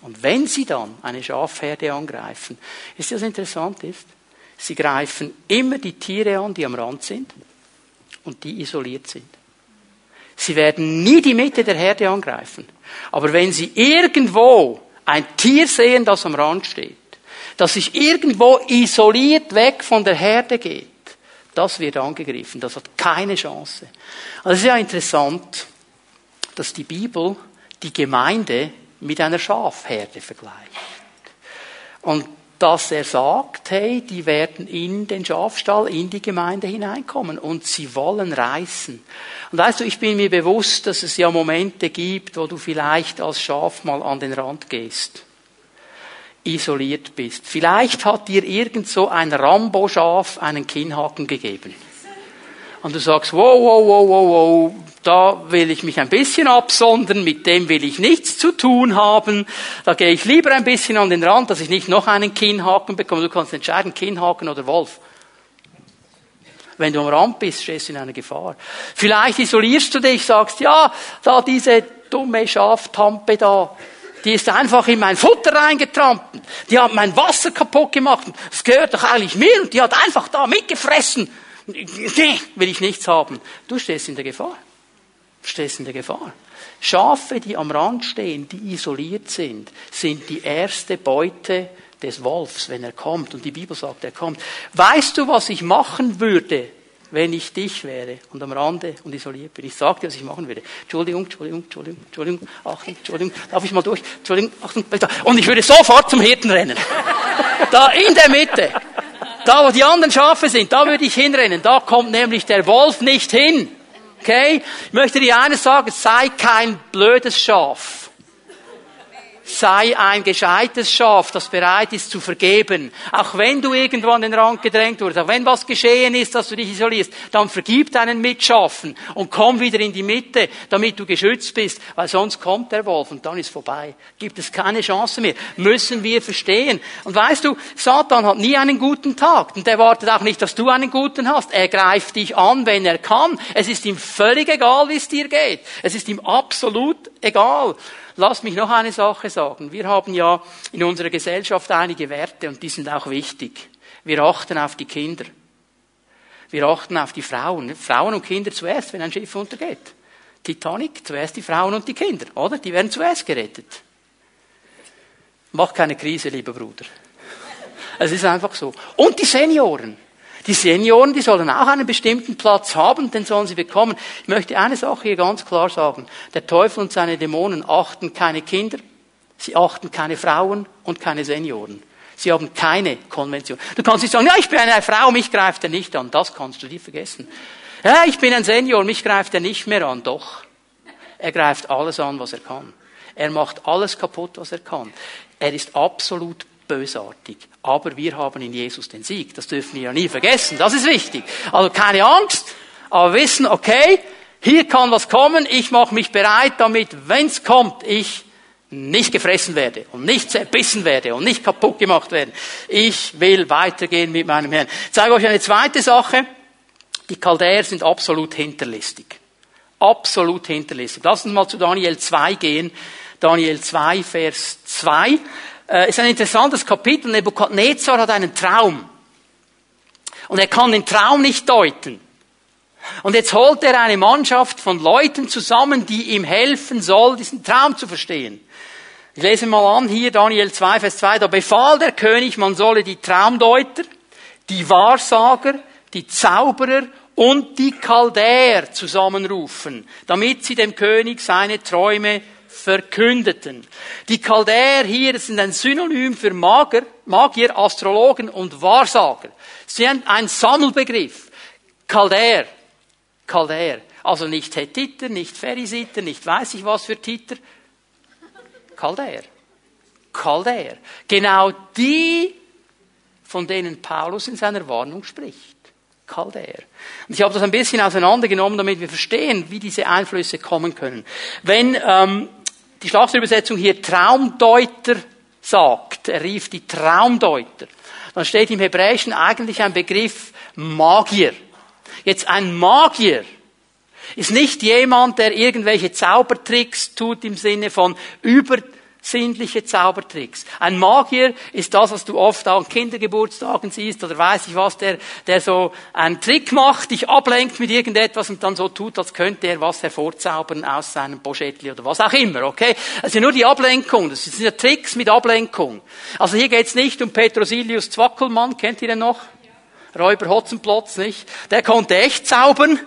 Und wenn sie dann eine Schafherde angreifen, ist das interessant ist, sie greifen immer die Tiere an, die am Rand sind und die isoliert sind. Sie werden nie die Mitte der Herde angreifen. Aber wenn sie irgendwo ein Tier sehen, das am Rand steht, das sich irgendwo isoliert weg von der Herde geht, das wird angegriffen. Das hat keine Chance. Also es ist ja interessant, dass die Bibel die Gemeinde mit einer Schafherde vergleicht. Und dass er sagt, hey, die werden in den Schafstall, in die Gemeinde hineinkommen und sie wollen reißen. Und weißt du, ich bin mir bewusst, dass es ja Momente gibt, wo du vielleicht als Schaf mal an den Rand gehst isoliert bist. Vielleicht hat dir irgend so ein Rambo-Schaf einen Kinnhaken gegeben. Und du sagst, wow, wow, wow, wow, wow, da will ich mich ein bisschen absondern, mit dem will ich nichts zu tun haben. Da gehe ich lieber ein bisschen an den Rand, dass ich nicht noch einen Kinnhaken bekomme. Du kannst entscheiden, Kinnhaken oder Wolf. Wenn du am Rand bist, stehst du in einer Gefahr. Vielleicht isolierst du dich, sagst, ja, da diese dumme Schaftampe da, die ist einfach in mein Futter reingetrampelt. Die hat mein Wasser kaputt gemacht. Das gehört doch eigentlich mir und die hat einfach da mitgefressen. Will ich nichts haben. Du stehst in der Gefahr. Du stehst in der Gefahr. Schafe, die am Rand stehen, die isoliert sind, sind die erste Beute des Wolfs, wenn er kommt. Und die Bibel sagt, er kommt. Weißt du, was ich machen würde, wenn ich dich wäre und am Rande und isoliert bin. Ich sagte, was ich machen würde. Entschuldigung, Entschuldigung, Entschuldigung, Entschuldigung, Achtung, Entschuldigung, darf ich mal durch? Entschuldigung, Achtung, und ich würde sofort zum Hirten rennen. Da in der Mitte. Da, wo die anderen Schafe sind, da würde ich hinrennen. Da kommt nämlich der Wolf nicht hin. Okay? Ich möchte dir eines sagen, sei kein blödes Schaf sei ein gescheites Schaf, das bereit ist zu vergeben. Auch wenn du irgendwo an den Rand gedrängt wurdest, auch wenn was geschehen ist, dass du dich isolierst, dann vergib deinen Mitschaffen und komm wieder in die Mitte, damit du geschützt bist, weil sonst kommt der Wolf und dann ist vorbei. Gibt es keine Chance mehr. Müssen wir verstehen. Und weißt du, Satan hat nie einen guten Tag und er wartet auch nicht, dass du einen guten hast. Er greift dich an, wenn er kann. Es ist ihm völlig egal, wie es dir geht. Es ist ihm absolut egal. Lass mich noch eine Sache sagen. Wir haben ja in unserer Gesellschaft einige Werte und die sind auch wichtig. Wir achten auf die Kinder. Wir achten auf die Frauen. Frauen und Kinder zuerst, wenn ein Schiff untergeht. Titanic, zuerst die Frauen und die Kinder, oder? Die werden zuerst gerettet. Mach keine Krise, lieber Bruder. Es ist einfach so. Und die Senioren. Die Senioren, die sollen auch einen bestimmten Platz haben, den sollen sie bekommen. Ich möchte eine Sache hier ganz klar sagen. Der Teufel und seine Dämonen achten keine Kinder, sie achten keine Frauen und keine Senioren. Sie haben keine Konvention. Du kannst nicht sagen, ja, ich bin eine Frau, mich greift er nicht an. Das kannst du dir vergessen. Ja, ich bin ein Senior, mich greift er nicht mehr an. Doch. Er greift alles an, was er kann. Er macht alles kaputt, was er kann. Er ist absolut bösartig. Aber wir haben in Jesus den Sieg. Das dürfen wir ja nie vergessen. Das ist wichtig. Also keine Angst, aber wissen, okay, hier kann was kommen. Ich mache mich bereit, damit, wenn's kommt, ich nicht gefressen werde und nicht zerbissen werde und nicht kaputt gemacht werde. Ich will weitergehen mit meinem Herrn. Ich zeige euch eine zweite Sache. Die Chaldäer sind absolut hinterlistig. Absolut hinterlistig. Lass uns mal zu Daniel 2 gehen. Daniel 2, Vers 2 äh, ist ein interessantes Kapitel. Nebukadnezar hat einen Traum. Und er kann den Traum nicht deuten. Und jetzt holt er eine Mannschaft von Leuten zusammen, die ihm helfen soll, diesen Traum zu verstehen. Ich lese mal an, hier Daniel 2, Vers 2, da befahl der König, man solle die Traumdeuter, die Wahrsager, die Zauberer und die Chaldäer zusammenrufen, damit sie dem König seine Träume verkündeten. Die Chaldäer hier sind ein Synonym für Magier, Magier Astrologen und Wahrsager. Sie sind ein Sammelbegriff. Chaldäer. Chaldäer. Also nicht Hethiter, nicht Pherisiter, nicht weiß ich was für Titer. Chaldäer. Chaldäer. Genau die, von denen Paulus in seiner Warnung spricht. Chaldäer. Und ich habe das ein bisschen auseinandergenommen, damit wir verstehen, wie diese Einflüsse kommen können. Wenn ähm, die Schlachterübersetzung hier Traumdeuter sagt, er rief die Traumdeuter, dann steht im Hebräischen eigentlich ein Begriff Magier. Jetzt ein Magier ist nicht jemand, der irgendwelche Zaubertricks tut im Sinne von über sinnliche Zaubertricks. Ein Magier ist das, was du oft an Kindergeburtstagen siehst oder weiß ich was, der, der so einen Trick macht, dich ablenkt mit irgendetwas und dann so tut, als könnte er was hervorzaubern aus seinem Poschettli oder was auch immer, okay? Also nur die Ablenkung, das sind ja Tricks mit Ablenkung. Also hier geht's nicht um Petrosilius Zwackelmann, kennt ihr den noch? Räuber Hotzenplotz, nicht? Der konnte echt zaubern.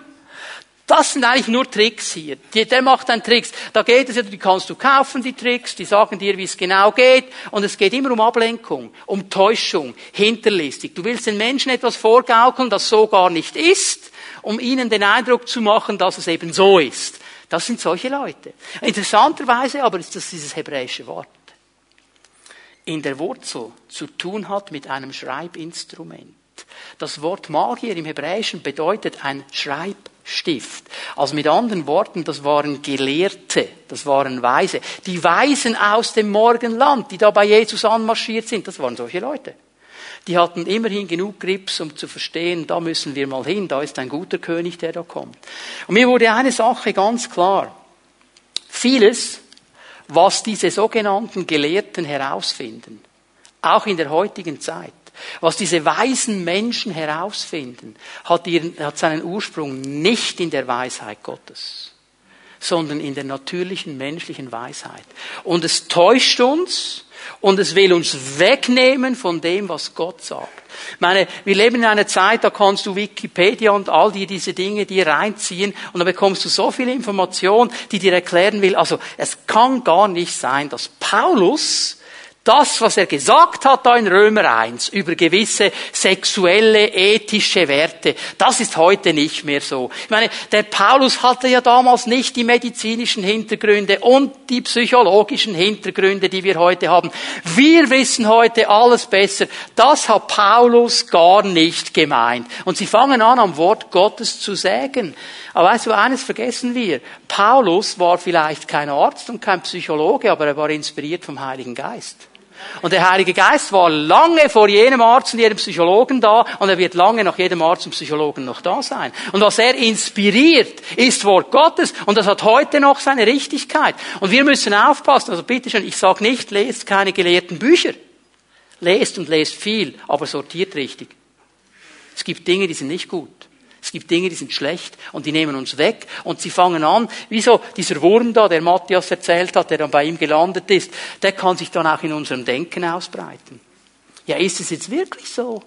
Das sind eigentlich nur Tricks hier. Der macht dann Tricks. Da geht es ja, die kannst du kaufen, die Tricks, die sagen dir, wie es genau geht. Und es geht immer um Ablenkung, um Täuschung, hinterlistig. Du willst den Menschen etwas vorgaukeln, das so gar nicht ist, um ihnen den Eindruck zu machen, dass es eben so ist. Das sind solche Leute. Interessanterweise aber ist das dieses hebräische Wort. In der Wurzel zu tun hat mit einem Schreibinstrument. Das Wort Magier im Hebräischen bedeutet ein Schreibinstrument. Stift. Also mit anderen Worten, das waren Gelehrte, das waren Weise. Die Weisen aus dem Morgenland, die da bei Jesus anmarschiert sind, das waren solche Leute. Die hatten immerhin genug Grips, um zu verstehen, da müssen wir mal hin, da ist ein guter König, der da kommt. Und mir wurde eine Sache ganz klar. Vieles, was diese sogenannten Gelehrten herausfinden, auch in der heutigen Zeit, was diese weisen Menschen herausfinden, hat, ihren, hat seinen Ursprung nicht in der Weisheit Gottes, sondern in der natürlichen menschlichen Weisheit. Und es täuscht uns und es will uns wegnehmen von dem, was Gott sagt. Ich meine, wir leben in einer Zeit, da kannst du Wikipedia und all die, diese Dinge dir reinziehen und da bekommst du so viel Information, die dir erklären will. Also, es kann gar nicht sein, dass Paulus das, was er gesagt hat da in Römer 1 über gewisse sexuelle, ethische Werte, das ist heute nicht mehr so. Ich meine, der Paulus hatte ja damals nicht die medizinischen Hintergründe und die psychologischen Hintergründe, die wir heute haben. Wir wissen heute alles besser. Das hat Paulus gar nicht gemeint. Und sie fangen an, am Wort Gottes zu sägen. Aber weißt du, eines vergessen wir. Paulus war vielleicht kein Arzt und kein Psychologe, aber er war inspiriert vom Heiligen Geist. Und der Heilige Geist war lange vor jedem Arzt und jedem Psychologen da und er wird lange nach jedem Arzt und Psychologen noch da sein. Und was er inspiriert, ist Wort Gottes und das hat heute noch seine Richtigkeit. Und wir müssen aufpassen. Also bitteschön, ich sage nicht, lest keine gelehrten Bücher. Lest und lest viel, aber sortiert richtig. Es gibt Dinge, die sind nicht gut. Es gibt Dinge, die sind schlecht und die nehmen uns weg und sie fangen an, wieso dieser Wurm da, der Matthias erzählt hat, der dann bei ihm gelandet ist, der kann sich dann auch in unserem Denken ausbreiten. Ja, ist es jetzt wirklich so?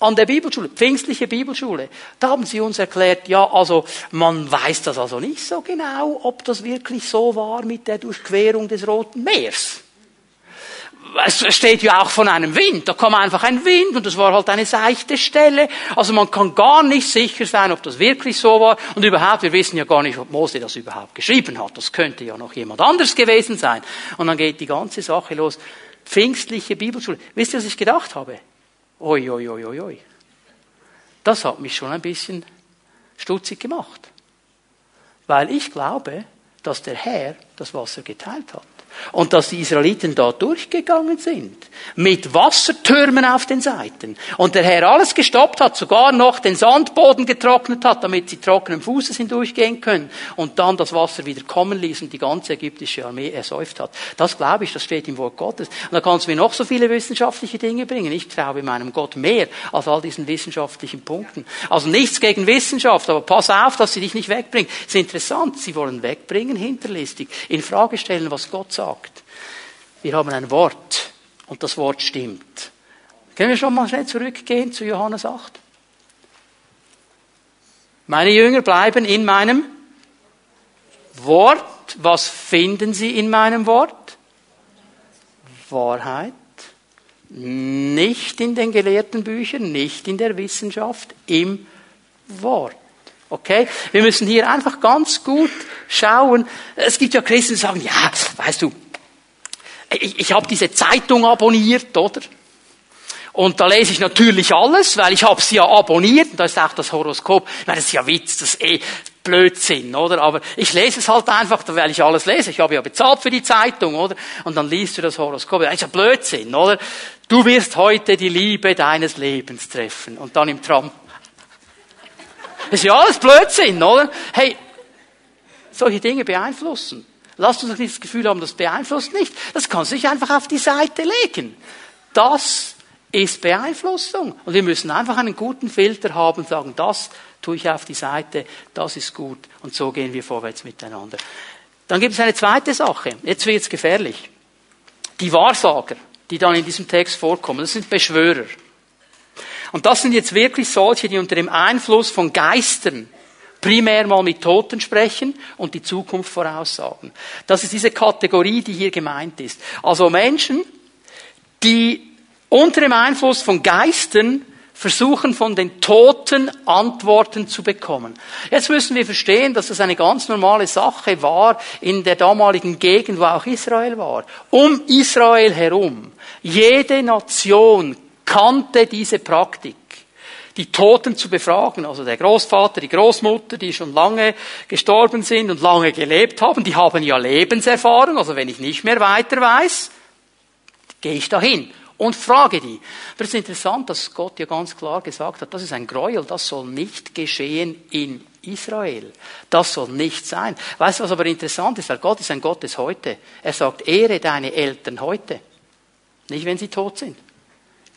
An der Bibelschule, pfingstliche Bibelschule, da haben sie uns erklärt, ja, also man weiß das also nicht so genau, ob das wirklich so war mit der Durchquerung des Roten Meers es steht ja auch von einem Wind. Da kam einfach ein Wind und das war halt eine seichte Stelle. Also man kann gar nicht sicher sein, ob das wirklich so war. Und überhaupt, wir wissen ja gar nicht, ob Mose das überhaupt geschrieben hat. Das könnte ja noch jemand anders gewesen sein. Und dann geht die ganze Sache los. Pfingstliche Bibelschule. Wisst ihr, was ich gedacht habe? Oi, oi, oi, oi, oi. Das hat mich schon ein bisschen stutzig gemacht. Weil ich glaube, dass der Herr das Wasser geteilt hat. Und dass die Israeliten da durchgegangen sind. Mit Wassertürmen auf den Seiten. Und der Herr alles gestoppt hat, sogar noch den Sandboden getrocknet hat, damit sie trockenen Fußes hindurchgehen können. Und dann das Wasser wieder kommen ließ und die ganze ägyptische Armee ersäuft hat. Das glaube ich, das steht im Wort Gottes. Und da kannst du mir noch so viele wissenschaftliche Dinge bringen. Ich glaube meinem Gott mehr als all diesen wissenschaftlichen Punkten. Also nichts gegen Wissenschaft, aber pass auf, dass sie dich nicht wegbringen. Es ist interessant, sie wollen wegbringen hinterlistig. In Frage stellen, was Gott sagt sagt. Wir haben ein Wort und das Wort stimmt. Können wir schon mal schnell zurückgehen zu Johannes 8? Meine Jünger bleiben in meinem Wort. Was finden sie in meinem Wort? Wahrheit. Nicht in den gelehrten Büchern, nicht in der Wissenschaft, im Wort. Okay? Wir müssen hier einfach ganz gut schauen. Es gibt ja Christen, die sagen, ja, weißt du, ich, ich habe diese Zeitung abonniert, oder? Und da lese ich natürlich alles, weil ich habe sie ja abonniert. Und da ist auch das Horoskop. Ich meine, das ist ja Witz, das ist eh Blödsinn, oder? Aber ich lese es halt einfach, weil ich alles lese. Ich habe ja bezahlt für die Zeitung, oder? Und dann liest du das Horoskop. Das ist ja Blödsinn, oder? Du wirst heute die Liebe deines Lebens treffen. Und dann im Tram. Das ist ja alles Blödsinn, oder? Hey, solche Dinge beeinflussen. Lasst uns nicht das Gefühl haben, das beeinflusst nicht. Das kannst du nicht einfach auf die Seite legen. Das ist Beeinflussung. Und wir müssen einfach einen guten Filter haben und sagen, das tue ich auf die Seite, das ist gut. Und so gehen wir vorwärts miteinander. Dann gibt es eine zweite Sache. Jetzt wird es gefährlich. Die Wahrsager, die dann in diesem Text vorkommen, das sind Beschwörer. Und das sind jetzt wirklich solche, die unter dem Einfluss von Geistern primär mal mit Toten sprechen und die Zukunft voraussagen. Das ist diese Kategorie, die hier gemeint ist. Also Menschen, die unter dem Einfluss von Geistern versuchen von den Toten Antworten zu bekommen. Jetzt müssen wir verstehen, dass das eine ganz normale Sache war in der damaligen Gegend, wo auch Israel war. Um Israel herum. Jede Nation kannte diese Praktik die Toten zu befragen, also der Großvater, die Großmutter, die schon lange gestorben sind und lange gelebt haben, die haben ja Lebenserfahrung, also wenn ich nicht mehr weiter weiß, gehe ich dahin und frage die. Aber es ist interessant, dass Gott ja ganz klar gesagt hat, das ist ein Gräuel, das soll nicht geschehen in Israel. Das soll nicht sein. Weißt du, was aber interessant ist? Weil Gott ist ein Gott des Heute. Er sagt, ehre deine Eltern heute. Nicht, wenn sie tot sind.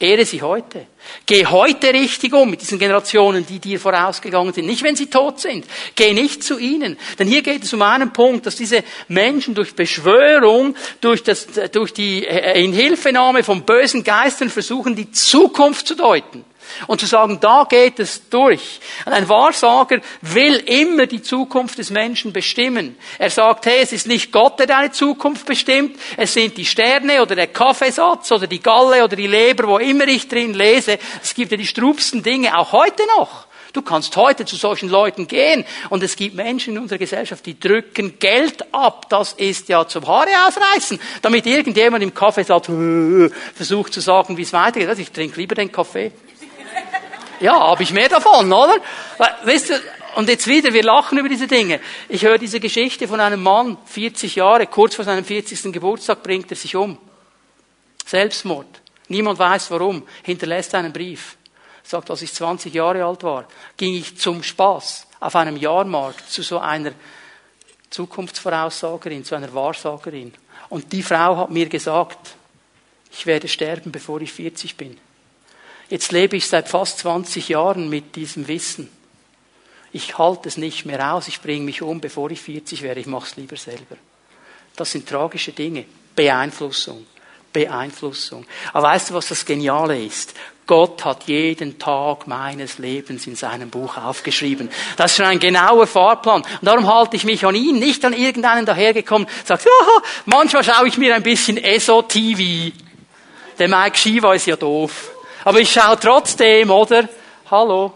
Ehre sie heute. Geh heute richtig um mit diesen Generationen, die dir vorausgegangen sind. Nicht, wenn sie tot sind. Geh nicht zu ihnen. Denn hier geht es um einen Punkt, dass diese Menschen durch Beschwörung, durch, das, durch die äh, Inhilfenahme von bösen Geistern versuchen, die Zukunft zu deuten und zu sagen, da geht es durch. Ein Wahrsager will immer die Zukunft des Menschen bestimmen. Er sagt, hey, es ist nicht Gott, der deine Zukunft bestimmt, es sind die Sterne oder der Kaffeesatz oder die Galle oder die Leber, wo immer ich drin lese. Es gibt ja die strubsten Dinge, auch heute noch. Du kannst heute zu solchen Leuten gehen und es gibt Menschen in unserer Gesellschaft, die drücken Geld ab. Das ist ja zum Haare ausreißen, damit irgendjemand im Kaffeesatz versucht zu sagen, wie es weitergeht. Also ich trinke lieber den Kaffee. Ja, habe ich mehr davon, oder? Weißt du, und jetzt wieder, wir lachen über diese Dinge. Ich höre diese Geschichte von einem Mann, 40 Jahre, kurz vor seinem 40. Geburtstag bringt er sich um. Selbstmord. Niemand weiß warum. Hinterlässt einen Brief. Sagt, als ich 20 Jahre alt war, ging ich zum Spaß auf einem Jahrmarkt zu so einer Zukunftsvoraussagerin, zu einer Wahrsagerin. Und die Frau hat mir gesagt, ich werde sterben, bevor ich 40 bin. Jetzt lebe ich seit fast 20 Jahren mit diesem Wissen. Ich halte es nicht mehr aus, ich bringe mich um, bevor ich 40 wäre, ich mache es lieber selber. Das sind tragische Dinge. Beeinflussung. Beeinflussung. Aber weißt du, was das Geniale ist? Gott hat jeden Tag meines Lebens in seinem Buch aufgeschrieben. Das ist schon ein genauer Fahrplan. Und darum halte ich mich an ihn, nicht an irgendeinen dahergekommen, sagt, ja, manchmal schaue ich mir ein bisschen ESO-TV. Der Mike Shiva ist ja doof. Aber ich schaue trotzdem, oder? Hallo.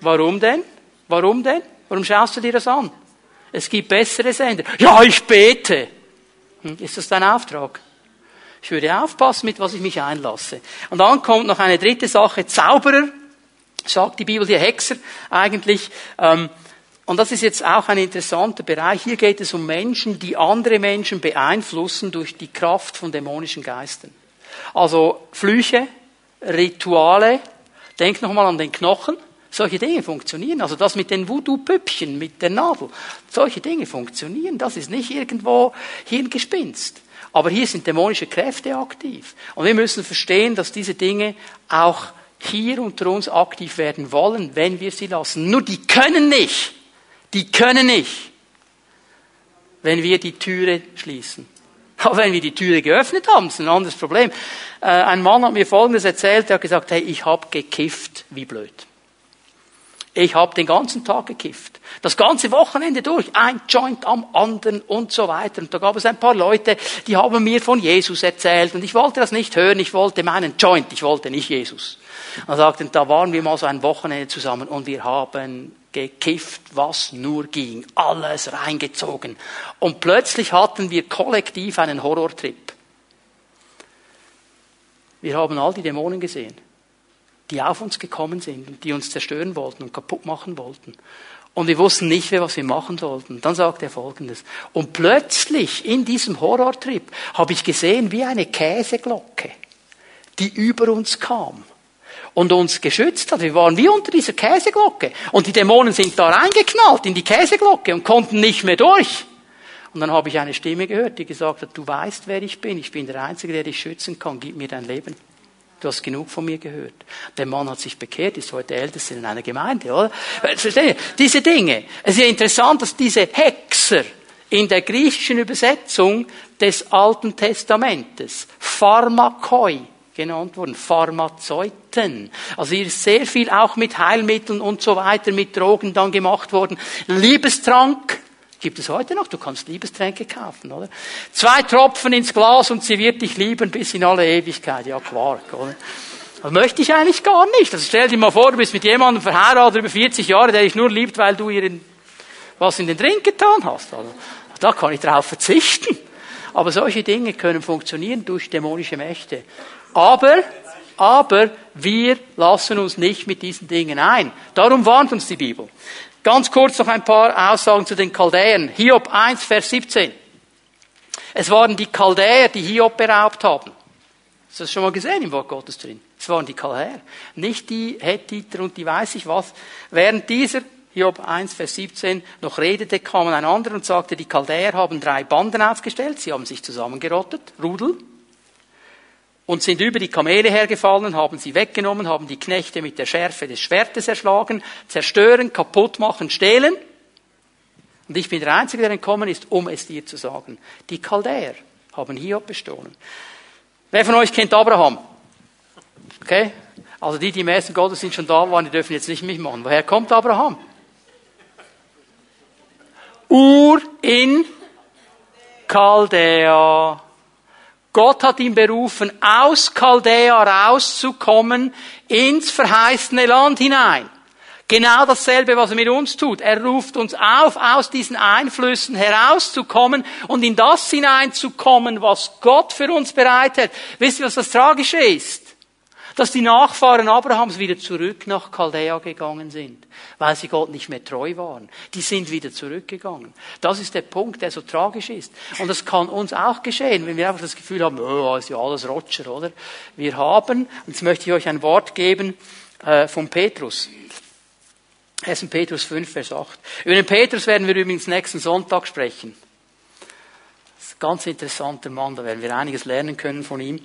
Warum denn? Warum denn? Warum schaust du dir das an? Es gibt bessere Sender. Ja, ich bete. Hm, ist das dein Auftrag? Ich würde aufpassen, mit was ich mich einlasse. Und dann kommt noch eine dritte Sache. Zauberer, sagt die Bibel, die Hexer eigentlich. Ähm, und das ist jetzt auch ein interessanter Bereich. Hier geht es um Menschen, die andere Menschen beeinflussen durch die Kraft von dämonischen Geistern. Also Flüche, Rituale. Denk nochmal an den Knochen. Solche Dinge funktionieren. Also das mit den Voodoo-Püppchen, mit der Nadel. Solche Dinge funktionieren. Das ist nicht irgendwo Hirngespinst. Aber hier sind dämonische Kräfte aktiv. Und wir müssen verstehen, dass diese Dinge auch hier unter uns aktiv werden wollen, wenn wir sie lassen. Nur die können nicht. Die können nicht. Wenn wir die Türe schließen. Aber wenn wir die Türe geöffnet haben, ist ein anderes Problem. Äh, ein Mann hat mir Folgendes erzählt, er hat gesagt, hey, ich habe gekifft wie blöd. Ich habe den ganzen Tag gekifft. Das ganze Wochenende durch. Ein Joint am anderen und so weiter. Und da gab es ein paar Leute, die haben mir von Jesus erzählt. Und ich wollte das nicht hören. Ich wollte meinen Joint. Ich wollte nicht Jesus. Und sagten, da waren wir mal so ein Wochenende zusammen und wir haben gekifft, was nur ging. Alles reingezogen. Und plötzlich hatten wir kollektiv einen Horrortrip. Wir haben all die Dämonen gesehen die auf uns gekommen sind und die uns zerstören wollten und kaputt machen wollten. Und wir wussten nicht mehr, was wir machen sollten. Dann sagt er Folgendes. Und plötzlich in diesem Horrortrip habe ich gesehen, wie eine Käseglocke, die über uns kam und uns geschützt hat. Wir waren wie unter dieser Käseglocke. Und die Dämonen sind da reingeknallt in die Käseglocke und konnten nicht mehr durch. Und dann habe ich eine Stimme gehört, die gesagt hat, du weißt, wer ich bin. Ich bin der Einzige, der dich schützen kann. Gib mir dein Leben. Du hast genug von mir gehört. Der Mann hat sich bekehrt, ist heute Ältester in einer Gemeinde, oder? Verstehe? Diese Dinge. Es ist ja interessant, dass diese Hexer in der griechischen Übersetzung des Alten Testamentes Pharmakoi genannt wurden, Pharmazeuten. Also hier ist sehr viel auch mit Heilmitteln und so weiter, mit Drogen dann gemacht worden. Liebestrank, Gibt es heute noch? Du kannst Liebestränke kaufen, oder? Zwei Tropfen ins Glas und sie wird dich lieben bis in alle Ewigkeit. Ja, Quark, oder? Das möchte ich eigentlich gar nicht. Also stell dir mal vor, du bist mit jemandem verheiratet über 40 Jahre, der dich nur liebt, weil du ihr was in den Drink getan hast. Also, da kann ich darauf verzichten. Aber solche Dinge können funktionieren durch dämonische Mächte. Aber, aber wir lassen uns nicht mit diesen Dingen ein. Darum warnt uns die Bibel. Ganz kurz noch ein paar Aussagen zu den Chaldäern. Hiob 1, Vers 17. Es waren die Chaldäer, die Hiob beraubt haben. Hast du das schon mal gesehen im Wort Gottes drin? Es waren die Chaldäer. Nicht die Hethiter und die weiß ich was. Während dieser Hiob 1, Vers 17 noch redete, kam ein anderer und sagte, die Chaldäer haben drei Banden aufgestellt, sie haben sich zusammengerottet, Rudel, und sind über die Kamele hergefallen, haben sie weggenommen, haben die Knechte mit der Schärfe des Schwertes erschlagen, zerstören, kaputt machen, stehlen. Und ich bin der Einzige, der entkommen ist, um es dir zu sagen. Die Chaldäer haben Hiob bestohlen. Wer von euch kennt Abraham? Okay? Also die, die im ersten Gottesdienst schon da waren, die dürfen jetzt nicht mitmachen. Woher kommt Abraham? Ur in Chaldea. Gott hat ihn berufen, aus Chaldea rauszukommen ins verheißene Land hinein. Genau dasselbe, was er mit uns tut. Er ruft uns auf, aus diesen Einflüssen herauszukommen und in das hineinzukommen, was Gott für uns bereitet. Wisst ihr, was das Tragische ist? Dass die Nachfahren Abrahams wieder zurück nach Chaldea gegangen sind, weil sie Gott nicht mehr treu waren. Die sind wieder zurückgegangen. Das ist der Punkt, der so tragisch ist. Und das kann uns auch geschehen, wenn wir einfach das Gefühl haben, oh, ist ja alles Roger, oder? Wir haben, und jetzt möchte ich euch ein Wort geben äh, von Petrus. 1. Petrus 5, Vers 8. Über den Petrus werden wir übrigens nächsten Sonntag sprechen. Ganz interessanter Mann, da werden wir einiges lernen können von ihm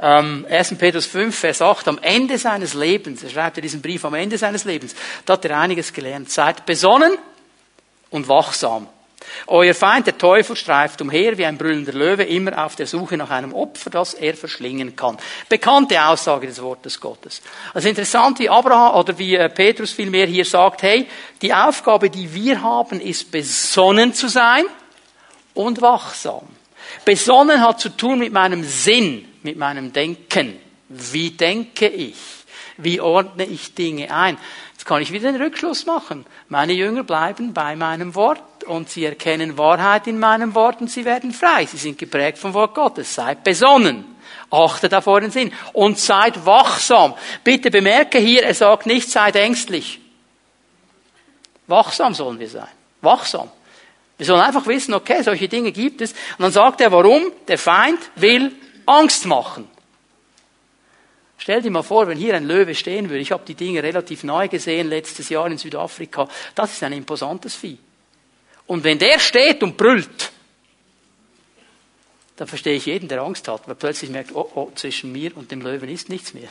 ähm, 1. Petrus 5, Vers 8, am Ende seines Lebens, er schreibt ja diesen Brief am Ende seines Lebens, da hat er einiges gelernt. Seid besonnen und wachsam. Euer Feind, der Teufel, streift umher wie ein brüllender Löwe, immer auf der Suche nach einem Opfer, das er verschlingen kann. Bekannte Aussage des Wortes Gottes. Also interessant, wie Abraham oder wie äh, Petrus vielmehr hier sagt, hey, die Aufgabe, die wir haben, ist besonnen zu sein und wachsam. Besonnen hat zu tun mit meinem Sinn mit meinem Denken. Wie denke ich? Wie ordne ich Dinge ein? Jetzt kann ich wieder den Rückschluss machen. Meine Jünger bleiben bei meinem Wort und sie erkennen Wahrheit in meinem Wort und sie werden frei. Sie sind geprägt vom Wort Gottes. Seid besonnen. Achtet auf euren Sinn. Und seid wachsam. Bitte bemerke hier, er sagt nicht, seid ängstlich. Wachsam sollen wir sein. Wachsam. Wir sollen einfach wissen, okay, solche Dinge gibt es. Und dann sagt er, warum? Der Feind will Angst machen. Stell dir mal vor, wenn hier ein Löwe stehen würde. Ich habe die Dinge relativ neu gesehen letztes Jahr in Südafrika. Das ist ein imposantes Vieh. Und wenn der steht und brüllt, dann verstehe ich jeden, der Angst hat, weil plötzlich merkt, oh, oh, zwischen mir und dem Löwen ist nichts mehr.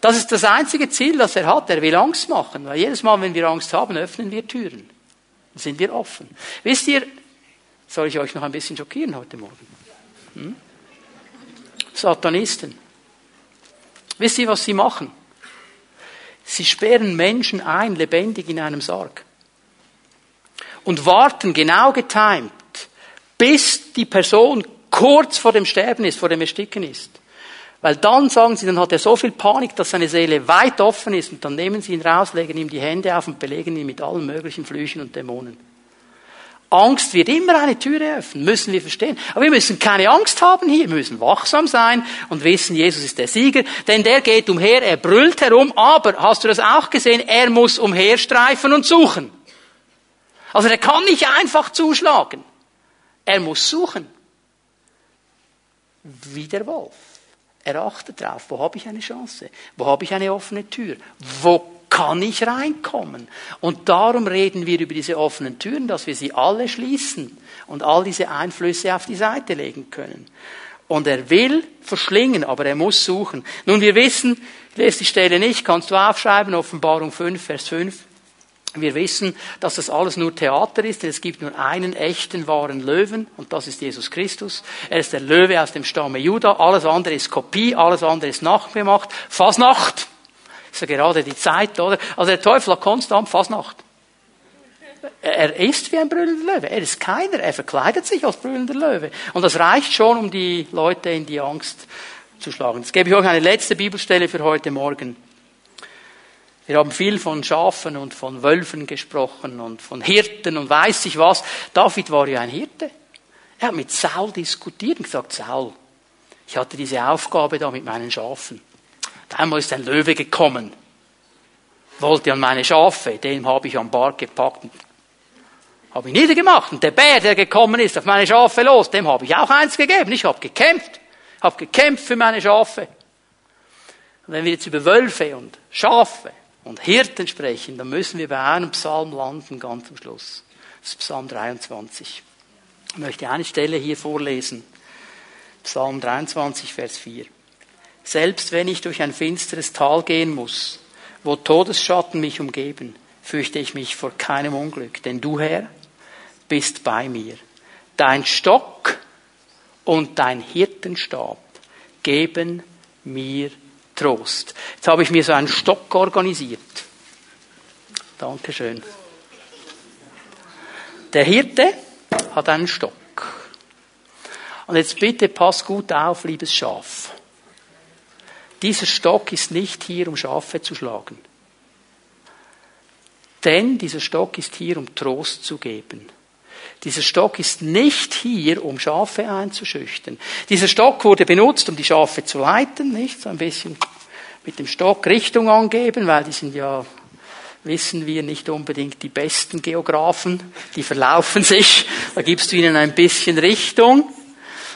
Das ist das einzige Ziel, das er hat. Er will Angst machen, weil jedes Mal, wenn wir Angst haben, öffnen wir Türen. Sind wir offen. Wisst ihr, soll ich euch noch ein bisschen schockieren heute Morgen? Hm? Satanisten. Wisst ihr, was sie machen? Sie sperren Menschen ein, lebendig in einem Sarg. Und warten genau getimt, bis die Person kurz vor dem Sterben ist, vor dem Ersticken ist. Weil dann sagen sie, dann hat er so viel Panik, dass seine Seele weit offen ist und dann nehmen sie ihn raus, legen ihm die Hände auf und belegen ihn mit allen möglichen Flüchen und Dämonen. Angst wird immer eine Türe öffnen, müssen wir verstehen. Aber wir müssen keine Angst haben hier, wir müssen wachsam sein und wissen, Jesus ist der Sieger, denn der geht umher, er brüllt herum, aber, hast du das auch gesehen, er muss umherstreifen und suchen. Also er kann nicht einfach zuschlagen. Er muss suchen. Wie der Wolf. Er achtet drauf, wo habe ich eine Chance? Wo habe ich eine offene Tür? Wo kann ich reinkommen? Und darum reden wir über diese offenen Türen, dass wir sie alle schließen und all diese Einflüsse auf die Seite legen können. Und er will verschlingen, aber er muss suchen. Nun, wir wissen, ich lese die Stelle nicht, kannst du aufschreiben, Offenbarung 5, Vers 5. Wir wissen, dass das alles nur Theater ist, denn es gibt nur einen echten wahren Löwen und das ist Jesus Christus. Er ist der Löwe aus dem Stamme Juda. Alles andere ist Kopie, alles andere ist nachgemacht. Fasnacht ist ja gerade die Zeit, oder? Also der Teufel hat konstant Fasnacht. Er ist wie ein brüllender Löwe. Er ist keiner. Er verkleidet sich als brüllender Löwe. Und das reicht schon, um die Leute in die Angst zu schlagen. Jetzt gebe ich euch eine letzte Bibelstelle für heute Morgen. Wir haben viel von Schafen und von Wölfen gesprochen und von Hirten und weiß ich was. David war ja ein Hirte. Er hat mit Saul diskutiert und gesagt, Saul, ich hatte diese Aufgabe da mit meinen Schafen. Einmal ist ein Löwe gekommen, wollte an meine Schafe, den habe ich am Bart gepackt und habe ich niedergemacht. Und der Bär, der gekommen ist, auf meine Schafe los, dem habe ich auch eins gegeben. Ich habe gekämpft, habe gekämpft für meine Schafe. Und wenn wir jetzt über Wölfe und Schafe und Hirten sprechen, dann müssen wir bei einem Psalm landen, ganz am Schluss. Das ist Psalm 23. Ich möchte eine Stelle hier vorlesen. Psalm 23, Vers 4. Selbst wenn ich durch ein finsteres Tal gehen muss, wo Todesschatten mich umgeben, fürchte ich mich vor keinem Unglück, denn du, Herr, bist bei mir. Dein Stock und dein Hirtenstab geben mir Trost. Jetzt habe ich mir so einen Stock organisiert. Dankeschön. Der Hirte hat einen Stock. Und jetzt bitte pass gut auf, liebes Schaf. Dieser Stock ist nicht hier, um Schafe zu schlagen. Denn dieser Stock ist hier, um Trost zu geben. Dieser Stock ist nicht hier, um Schafe einzuschüchtern. Dieser Stock wurde benutzt, um die Schafe zu leiten, nicht? So ein bisschen mit dem Stock Richtung angeben, weil die sind ja, wissen wir, nicht unbedingt die besten Geografen. Die verlaufen sich. Da gibst du ihnen ein bisschen Richtung.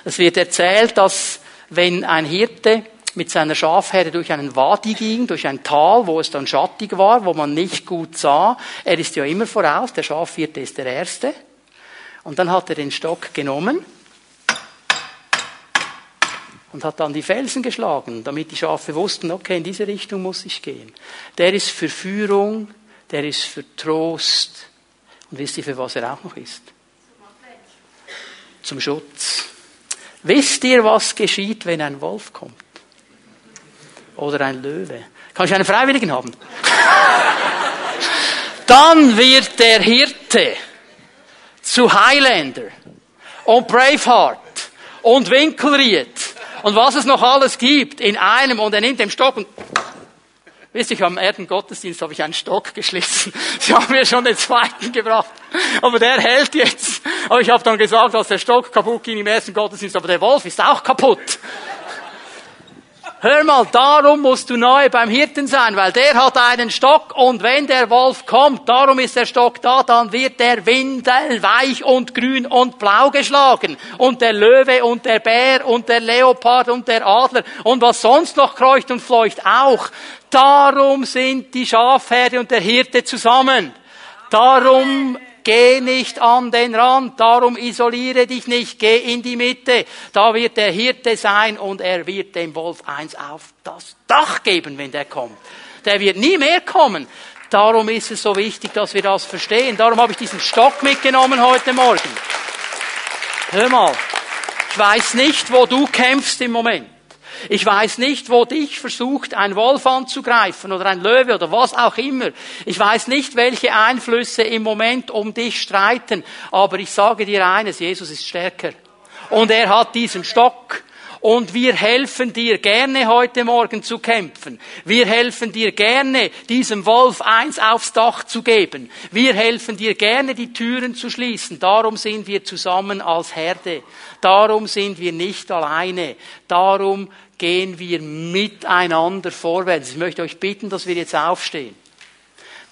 Es wird erzählt, dass wenn ein Hirte mit seiner Schafherde durch einen Wadi ging, durch ein Tal, wo es dann schattig war, wo man nicht gut sah. Er ist ja immer voraus, der Schafhirte ist der Erste. Und dann hat er den Stock genommen und hat dann die Felsen geschlagen, damit die Schafe wussten, okay, in diese Richtung muss ich gehen. Der ist für Führung, der ist für Trost. Und wisst ihr, für was er auch noch ist? Zum Schutz. Wisst ihr, was geschieht, wenn ein Wolf kommt? Oder ein Löwe? Kann ich einen Freiwilligen haben? Dann wird der Hirte zu Highlander und Braveheart und Winkelried und was es noch alles gibt in einem und er nimmt den Stock und Wisst ihr, am ersten Gottesdienst habe ich einen Stock geschlissen. Sie haben mir schon den zweiten gebracht. Aber der hält jetzt. Aber ich habe dann gesagt, als der Stock kaputt ging im ersten Gottesdienst, aber der Wolf ist auch kaputt. Hör mal, darum musst du neu beim Hirten sein, weil der hat einen Stock und wenn der Wolf kommt, darum ist der Stock da, dann wird der Windel weich und grün und blau geschlagen und der Löwe und der Bär und der Leopard und der Adler und was sonst noch kreucht und fleucht auch. Darum sind die Schafherde und der Hirte zusammen. Darum Geh nicht an den Rand, darum isoliere dich nicht, geh in die Mitte. Da wird der Hirte sein und er wird dem Wolf eins auf das Dach geben, wenn der kommt. Der wird nie mehr kommen. Darum ist es so wichtig, dass wir das verstehen. Darum habe ich diesen Stock mitgenommen heute Morgen. Hör mal, ich weiß nicht, wo du kämpfst im Moment. Ich weiß nicht, wo dich versucht, ein Wolf anzugreifen oder ein Löwe oder was auch immer. Ich weiß nicht, welche Einflüsse im Moment um dich streiten. Aber ich sage dir eines, Jesus ist stärker. Und er hat diesen Stock. Und wir helfen dir gerne heute Morgen zu kämpfen. Wir helfen dir gerne, diesem Wolf eins aufs Dach zu geben. Wir helfen dir gerne, die Türen zu schließen. Darum sind wir zusammen als Herde. Darum sind wir nicht alleine. Darum gehen wir miteinander vorwärts. Ich möchte euch bitten, dass wir jetzt aufstehen.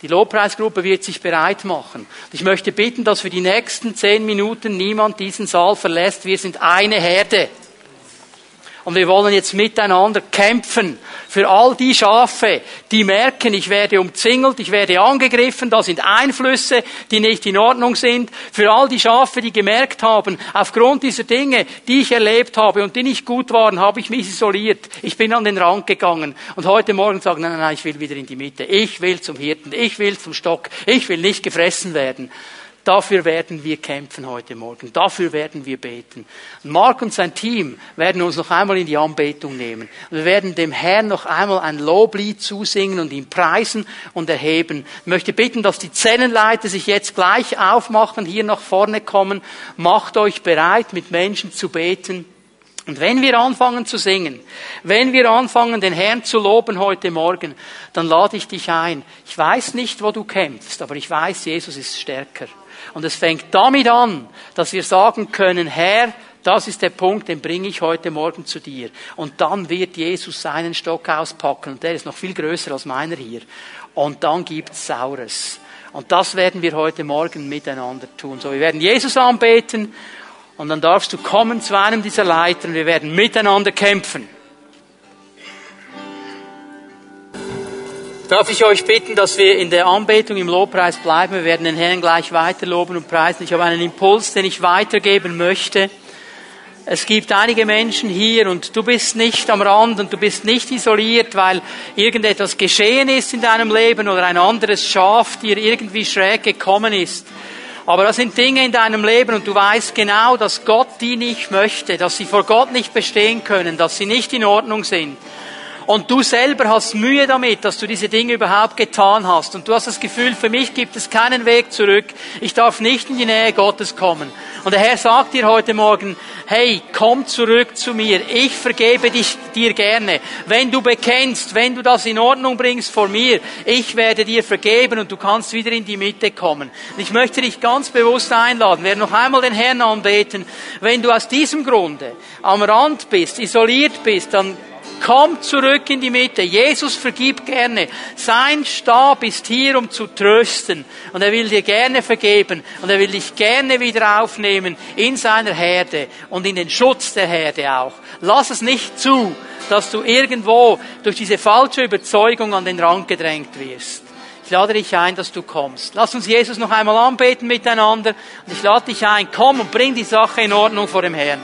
Die Lobpreisgruppe wird sich bereit machen. Ich möchte bitten, dass für die nächsten zehn Minuten niemand diesen Saal verlässt. Wir sind eine Herde. Und wir wollen jetzt miteinander kämpfen für all die Schafe, die merken, ich werde umzingelt, ich werde angegriffen, da sind Einflüsse, die nicht in Ordnung sind. Für all die Schafe, die gemerkt haben, aufgrund dieser Dinge, die ich erlebt habe und die nicht gut waren, habe ich mich isoliert. Ich bin an den Rand gegangen. Und heute Morgen sagen, nein, nein, nein, ich will wieder in die Mitte. Ich will zum Hirten. Ich will zum Stock. Ich will nicht gefressen werden. Dafür werden wir kämpfen heute Morgen. Dafür werden wir beten. Mark und sein Team werden uns noch einmal in die Anbetung nehmen. Wir werden dem Herrn noch einmal ein Loblied zusingen und ihn preisen und erheben. Ich möchte bitten, dass die Zellenleiter sich jetzt gleich aufmachen, hier nach vorne kommen. Macht euch bereit, mit Menschen zu beten. Und wenn wir anfangen zu singen, wenn wir anfangen, den Herrn zu loben heute Morgen, dann lade ich dich ein. Ich weiß nicht, wo du kämpfst, aber ich weiß, Jesus ist stärker. Und es fängt damit an, dass wir sagen können, Herr, das ist der Punkt, den bringe ich heute Morgen zu dir. Und dann wird Jesus seinen Stock auspacken. Und der ist noch viel größer als meiner hier. Und dann gibt's Saures. Und das werden wir heute Morgen miteinander tun. So, wir werden Jesus anbeten. Und dann darfst du kommen zu einem dieser Leiter und wir werden miteinander kämpfen. Darf ich euch bitten, dass wir in der Anbetung im Lobpreis bleiben? Wir werden den Herrn gleich weiter loben und preisen. Ich habe einen Impuls, den ich weitergeben möchte. Es gibt einige Menschen hier und du bist nicht am Rand und du bist nicht isoliert, weil irgendetwas geschehen ist in deinem Leben oder ein anderes Schaf dir irgendwie schräg gekommen ist. Aber das sind Dinge in deinem Leben und du weißt genau, dass Gott die nicht möchte, dass sie vor Gott nicht bestehen können, dass sie nicht in Ordnung sind. Und du selber hast Mühe damit, dass du diese Dinge überhaupt getan hast. Und du hast das Gefühl, für mich gibt es keinen Weg zurück. Ich darf nicht in die Nähe Gottes kommen. Und der Herr sagt dir heute Morgen, hey, komm zurück zu mir. Ich vergebe dich, dir gerne. Wenn du bekennst, wenn du das in Ordnung bringst vor mir, ich werde dir vergeben und du kannst wieder in die Mitte kommen. Und ich möchte dich ganz bewusst einladen. Wir noch einmal den Herrn anbeten. Wenn du aus diesem Grunde am Rand bist, isoliert bist, dann Komm zurück in die Mitte. Jesus vergibt gerne. Sein Stab ist hier, um zu trösten. Und er will dir gerne vergeben. Und er will dich gerne wieder aufnehmen in seiner Herde und in den Schutz der Herde auch. Lass es nicht zu, dass du irgendwo durch diese falsche Überzeugung an den Rand gedrängt wirst. Ich lade dich ein, dass du kommst. Lass uns Jesus noch einmal anbeten miteinander. Und ich lade dich ein, komm und bring die Sache in Ordnung vor dem Herrn.